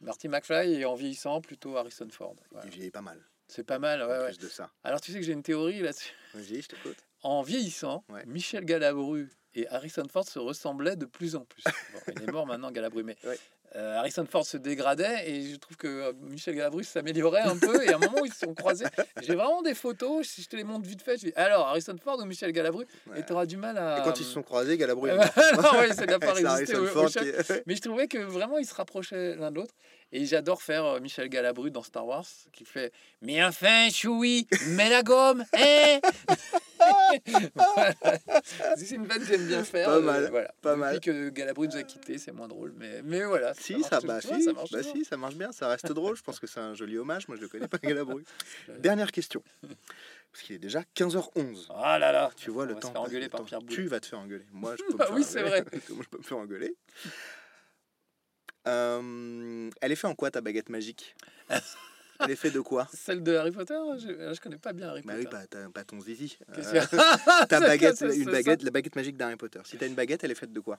Marty McFly et en vieillissant, plutôt Harrison Ford. Voilà. Il vieillit pas mal. C'est pas mal, ouais, en ouais. de ça. Alors tu sais que j'ai une théorie là-dessus. Vas-y, je t'écoute. En vieillissant, Ouais. Michel Galabru et Harrison Ford se ressemblaient de plus en plus. Bon, il est mort maintenant, Galabru, mais Ouais. Euh, Harrison Ford se dégradait et je trouve que euh, Michel Galabru s'améliorait un peu. Et à un moment où ils se sont croisés, j'ai vraiment des photos, si je te les montre vite fait, je dis alors Harrison Ford ou Michel Galabru? Ouais. Et tu auras du mal à. Et quand ils se sont croisés, Galabru non, ouais, ça n'a pas résisté au, qui- Mais je trouvais que vraiment ils se rapprochaient l'un de l'autre. Et j'adore faire euh, Michel Galabru dans Star Wars, qui fait Mais enfin, Chewie, mets la gomme, hein Voilà. C'est une vanne que j'aime bien faire. Pas euh, mal, voilà. pas Depuis mal. que Galabru nous a quittés, c'est moins drôle. Mais, mais voilà. Si, ça, bah, vois, si, ça marche bah si, ça marche bien, ça reste drôle. Je pense que c'est un joli hommage. Moi, je le connais pas, Galabru. Dernière question. Parce qu'il est déjà 15h11. Ah là là Tu vois on le va temps. se faire engueuler le par. Pierre. Tu vas te faire engueuler. Moi, je peux me Ah faire oui, c'est vrai. Comment je peux me faire engueuler? Euh, Elle est faite en quoi ta baguette magique? Elle est faite de quoi? Celle de Harry Potter? Je, je connais pas bien Harry Bah Potter. oui, pas, pas ton zizi. Euh, ta baguette, une baguette, la baguette magique d'Harry Potter. Si t'as une baguette, elle est faite de quoi?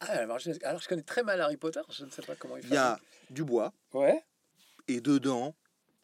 Ah, alors, je, alors, je connais très mal Harry Potter, je ne sais pas comment il fait. Il y a du bois Ouais. et dedans,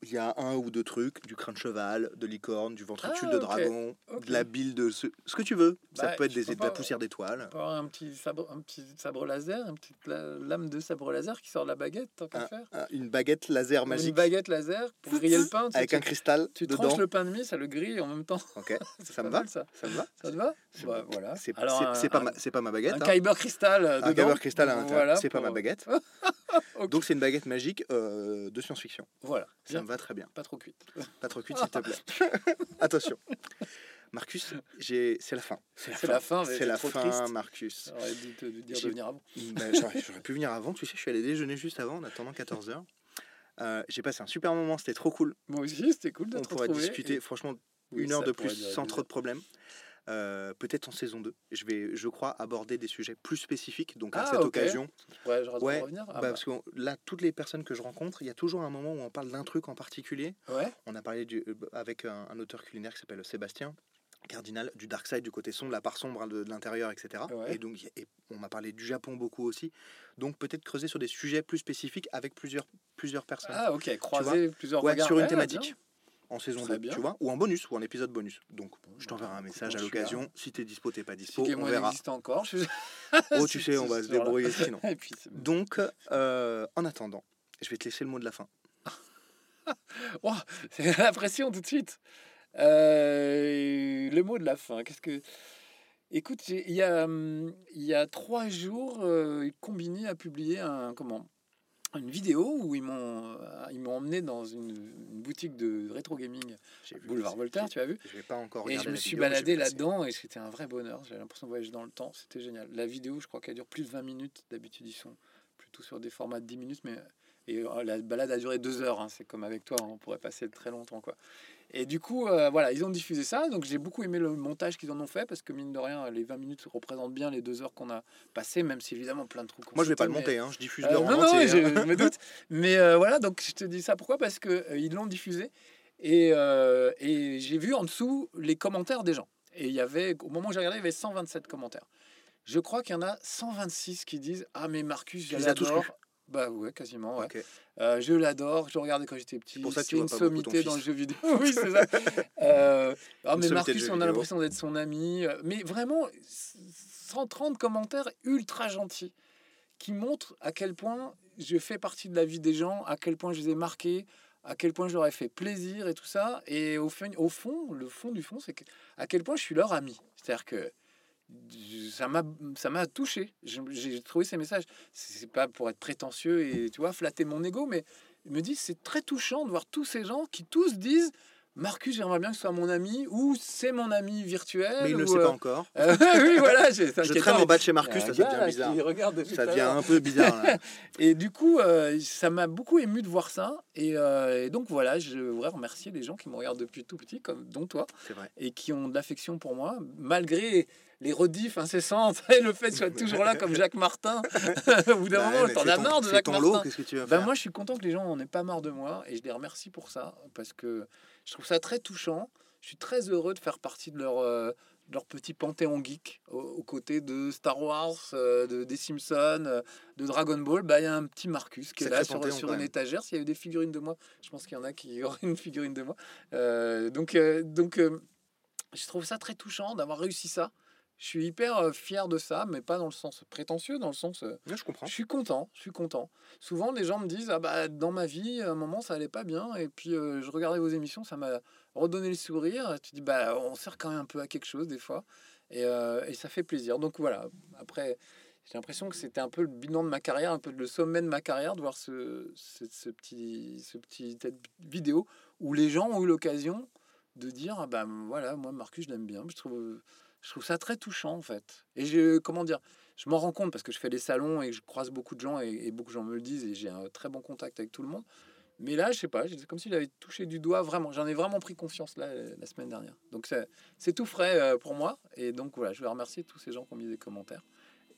il y a un ou deux trucs, du crâne de cheval, de licorne, du ventricule Ah, de dragon, de la bile de ce, ce que tu veux. ça Bah, peut être des, de la poussière d'étoile. Un petit sabre, un petit sabre laser, une petite la- lame de sabre laser qui sort de la baguette, tant qu'à faire. Une baguette laser magique Une baguette laser pour griller le pain. tu avec tu, un cristal tu dedans. tranches le pain de mie, ça le grille en même temps. Ok, ça me va. mal, ça. Ça me va. Ça te va Bah, voilà. C'est pas, ma- c'est pas ma baguette. Un hein. Kyber Crystal euh, Un. Kyber cristal à l'intérieur, Voilà, c'est pas ma baguette. Donc c'est une baguette magique euh, de science-fiction. Voilà. Ça Bien, me va très bien. Pas trop cuite. Pas trop cuite, s'il te plaît. Attention. Marcus, j'ai- c'est la fin. C'est la fin, C'est la trop fin, triste. Marcus. J'aurais dû te dire de venir avant. Ben, J'aurais pu venir avant. Tu sais, je suis allé déjeuner juste avant, en attendant 14h. j'ai passé un super moment, c'était trop cool. Moi aussi, c'était cool de On pourrait discuter, et- franchement, oui, une heure de plus sans trop de problèmes. Euh, Peut-être en saison 2. Je vais, je crois, aborder des sujets plus spécifiques. Donc à Ah, cette ok. occasion, Ouais, j'aurais Ouais, revenir. Ah, bah, bah. parce que là, toutes les personnes que je rencontre, il y a toujours un moment où on parle d'un truc en particulier. Ouais. On a parlé du, euh, avec un, un auteur culinaire qui s'appelle Sébastien Cardinal, du dark side, du côté sombre, la part sombre hein, de, de l'intérieur, etc. Ouais. Et donc, et on m'a parlé du Japon beaucoup aussi. Donc, peut-être creuser sur des sujets plus spécifiques avec plusieurs, plusieurs personnes. Ah, ok. Croiser plusieurs ouais, regards. sur une Ouais, thématique. En saison Très 2, bien. tu vois, ou en bonus, ou en épisode bonus. Donc, je t'enverrai un bah, message à l'occasion. Si t'es dispo, t'es pas dispo, on verra. existe encore. je- Oh, tu sais, on va se débrouiller sinon. Puis, Donc, euh, en attendant, je vais te laisser le mot de la fin. C'est la pression tout de suite. Euh, le mot de la fin. Qu'est-ce que. Écoute, il y a, hum, y a trois jours, euh, Combini a publié un, comment, une vidéo où ils m'ont euh, ils m'ont emmené dans une, une boutique de rétro gaming, Boulevard Voltaire, tu as vu Je pas encore Et je me suis vidéo, baladé là-dedans et c'était un vrai bonheur. J'avais l'impression de voyager dans le temps. C'était génial. La vidéo, je crois qu'elle dure plus de 20 minutes. D'habitude, ils sont plutôt sur des formats de 10 minutes. Mais et euh, la balade a duré deux heures. hein. C'est comme avec toi, on pourrait passer très longtemps. quoi. Et du coup, euh, voilà, ils ont diffusé ça. Donc j'ai beaucoup aimé le montage qu'ils en ont fait parce que mine de rien, les 20 minutes représentent bien les deux heures qu'on a passées, même si évidemment plein de trucs. Moi, je vais pas le mais- monter, hein, je diffuse euh, l'heure en non, non, entier, je, hein. je me doute. Mais euh, voilà, donc je te dis ça pourquoi? Parce que euh, ils l'ont diffusé et, euh, et j'ai vu en dessous les commentaires des gens. Et il y avait, au moment où j'ai regardé, il y avait 127 commentaires. Je crois qu'il y en a 126 qui disent Ah, mais Marcus, je les lus Bah ouais, quasiment. Ouais. Euh, je l'adore, je le regardais quand j'étais petit. pour ça que tu C'est vois une pas sommité dans le jeu vidéo. oui, c'est ça. Euh, ah, mais Marcus, on a l'impression d'être son ami. Euh, Mais vraiment, 130 commentaires ultra gentils qui montrent à quel point je fais partie de la vie des gens, à quel point je les ai marqués, à quel point je leur ai fait plaisir et tout ça. Et au, fin, au fond, le fond du fond, c'est que, à quel point je suis leur ami. C'est-à-dire que ça m'a ça m'a touché j'ai trouvé ces messages c'est pas pour être prétentieux et tu vois flatter mon ego mais je me dis c'est très touchant de voir tous ces gens qui tous disent Marcus j'aimerais bien que ce soit mon ami ou c'est mon ami virtuel Mais il ne le sait euh, pas encore. euh, oui voilà Je traîne en bas de chez il Marcus, un ça, devient bizarre. regarde Ça devient un peu bizarre. là. Et du coup, euh, ça m'a beaucoup ému de voir ça. Et, euh, et donc voilà, je voudrais remercier les gens qui me regardent depuis tout petit, comme dont toi, vrai. et qui ont de l'affection pour moi, malgré les rediffs incessantes et le fait que je sois toujours là comme Jacques Martin. Au bout d'un Bah, moment, t'en as marre de Jacques ton Martin. lot, qu'est-ce que tu vas Ben moi, je suis content que les gens n'en aient pas marre de moi et je les remercie pour ça parce que je trouve ça très touchant. Je suis très heureux de faire partie de leur, euh, de leur petit panthéon geek au- aux côtés de Star Wars, euh, de, des Simpsons, euh, de Dragon Ball. Bah, Il y a un petit Marcus qui est Sacré là sur, sur une étagère. S'il y avait des figurines de moi, je pense qu'il y en a qui auraient une figurine de moi. Donc, donc je trouve ça très touchant d'avoir réussi ça. Je suis hyper fier de ça, mais pas dans le sens prétentieux, dans le sens Ouais, je comprends. je suis content, je suis content. Souvent, les gens me disent Ah bah, dans ma vie, à un moment, ça allait pas bien. Et puis, euh, je regardais vos émissions, ça m'a redonné le sourire. Tu dis Bah, on sert quand même un peu à quelque chose, des fois. Et, euh, et ça fait plaisir. Donc, voilà. Après, j'ai l'impression que c'était un peu le bilan de ma carrière, un peu le sommet de ma carrière, de voir ce, ce, ce petit, ce petit vidéo où les gens ont eu l'occasion de dire Ah bah, voilà, moi, Marcus, je l'aime bien. Je trouve. Je trouve ça très touchant en fait. Et je, comment dire, je m'en rends compte parce que je fais des salons et je croise beaucoup de gens et, et beaucoup de gens me le disent et j'ai un très bon contact avec tout le monde. Mais là, je sais pas, c'est comme s'il avait touché du doigt vraiment. J'en ai vraiment pris conscience là la semaine dernière. Donc c'est tout frais euh, pour moi. Et donc voilà, je vais remercier tous ces gens qui ont mis des commentaires.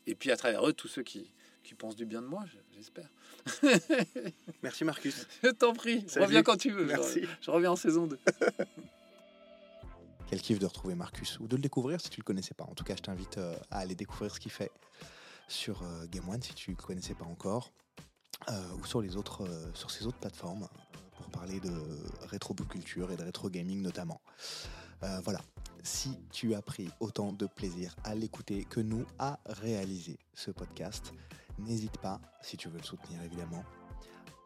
Et puis à travers eux, tous ceux qui, qui pensent du bien de moi, je- j'espère. Merci Marcus. je t'en prie, Salut. reviens quand tu veux. Je- Merci. Je, reviens en saison 2. Quel kiff de retrouver Marcus ou de le découvrir si tu le connaissais pas. En tout cas, je t'invite euh, à aller découvrir ce qu'il fait sur euh, Game One si tu ne connaissais pas encore, euh, ou sur les autres, sur ces autres plateformes pour parler de rétro culture et de rétro gaming notamment. Voilà, si tu as pris autant de plaisir à l'écouter que nous à réaliser ce podcast, n'hésite pas, si tu veux le soutenir évidemment,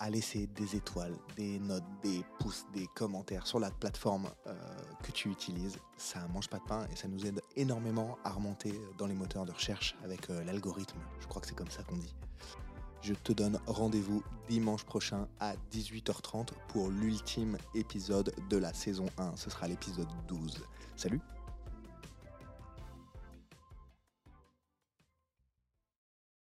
à laisser des étoiles, des notes, des pouces, des commentaires sur la plateforme euh, que tu utilises. Ça mange pas de pain et ça nous aide énormément à remonter dans les moteurs de recherche avec euh, l'algorithme. Je crois que c'est comme ça qu'on dit. Je te donne rendez-vous dimanche prochain à 18h30 pour l'ultime épisode de la saison 1. Ce sera l'épisode 12. Salut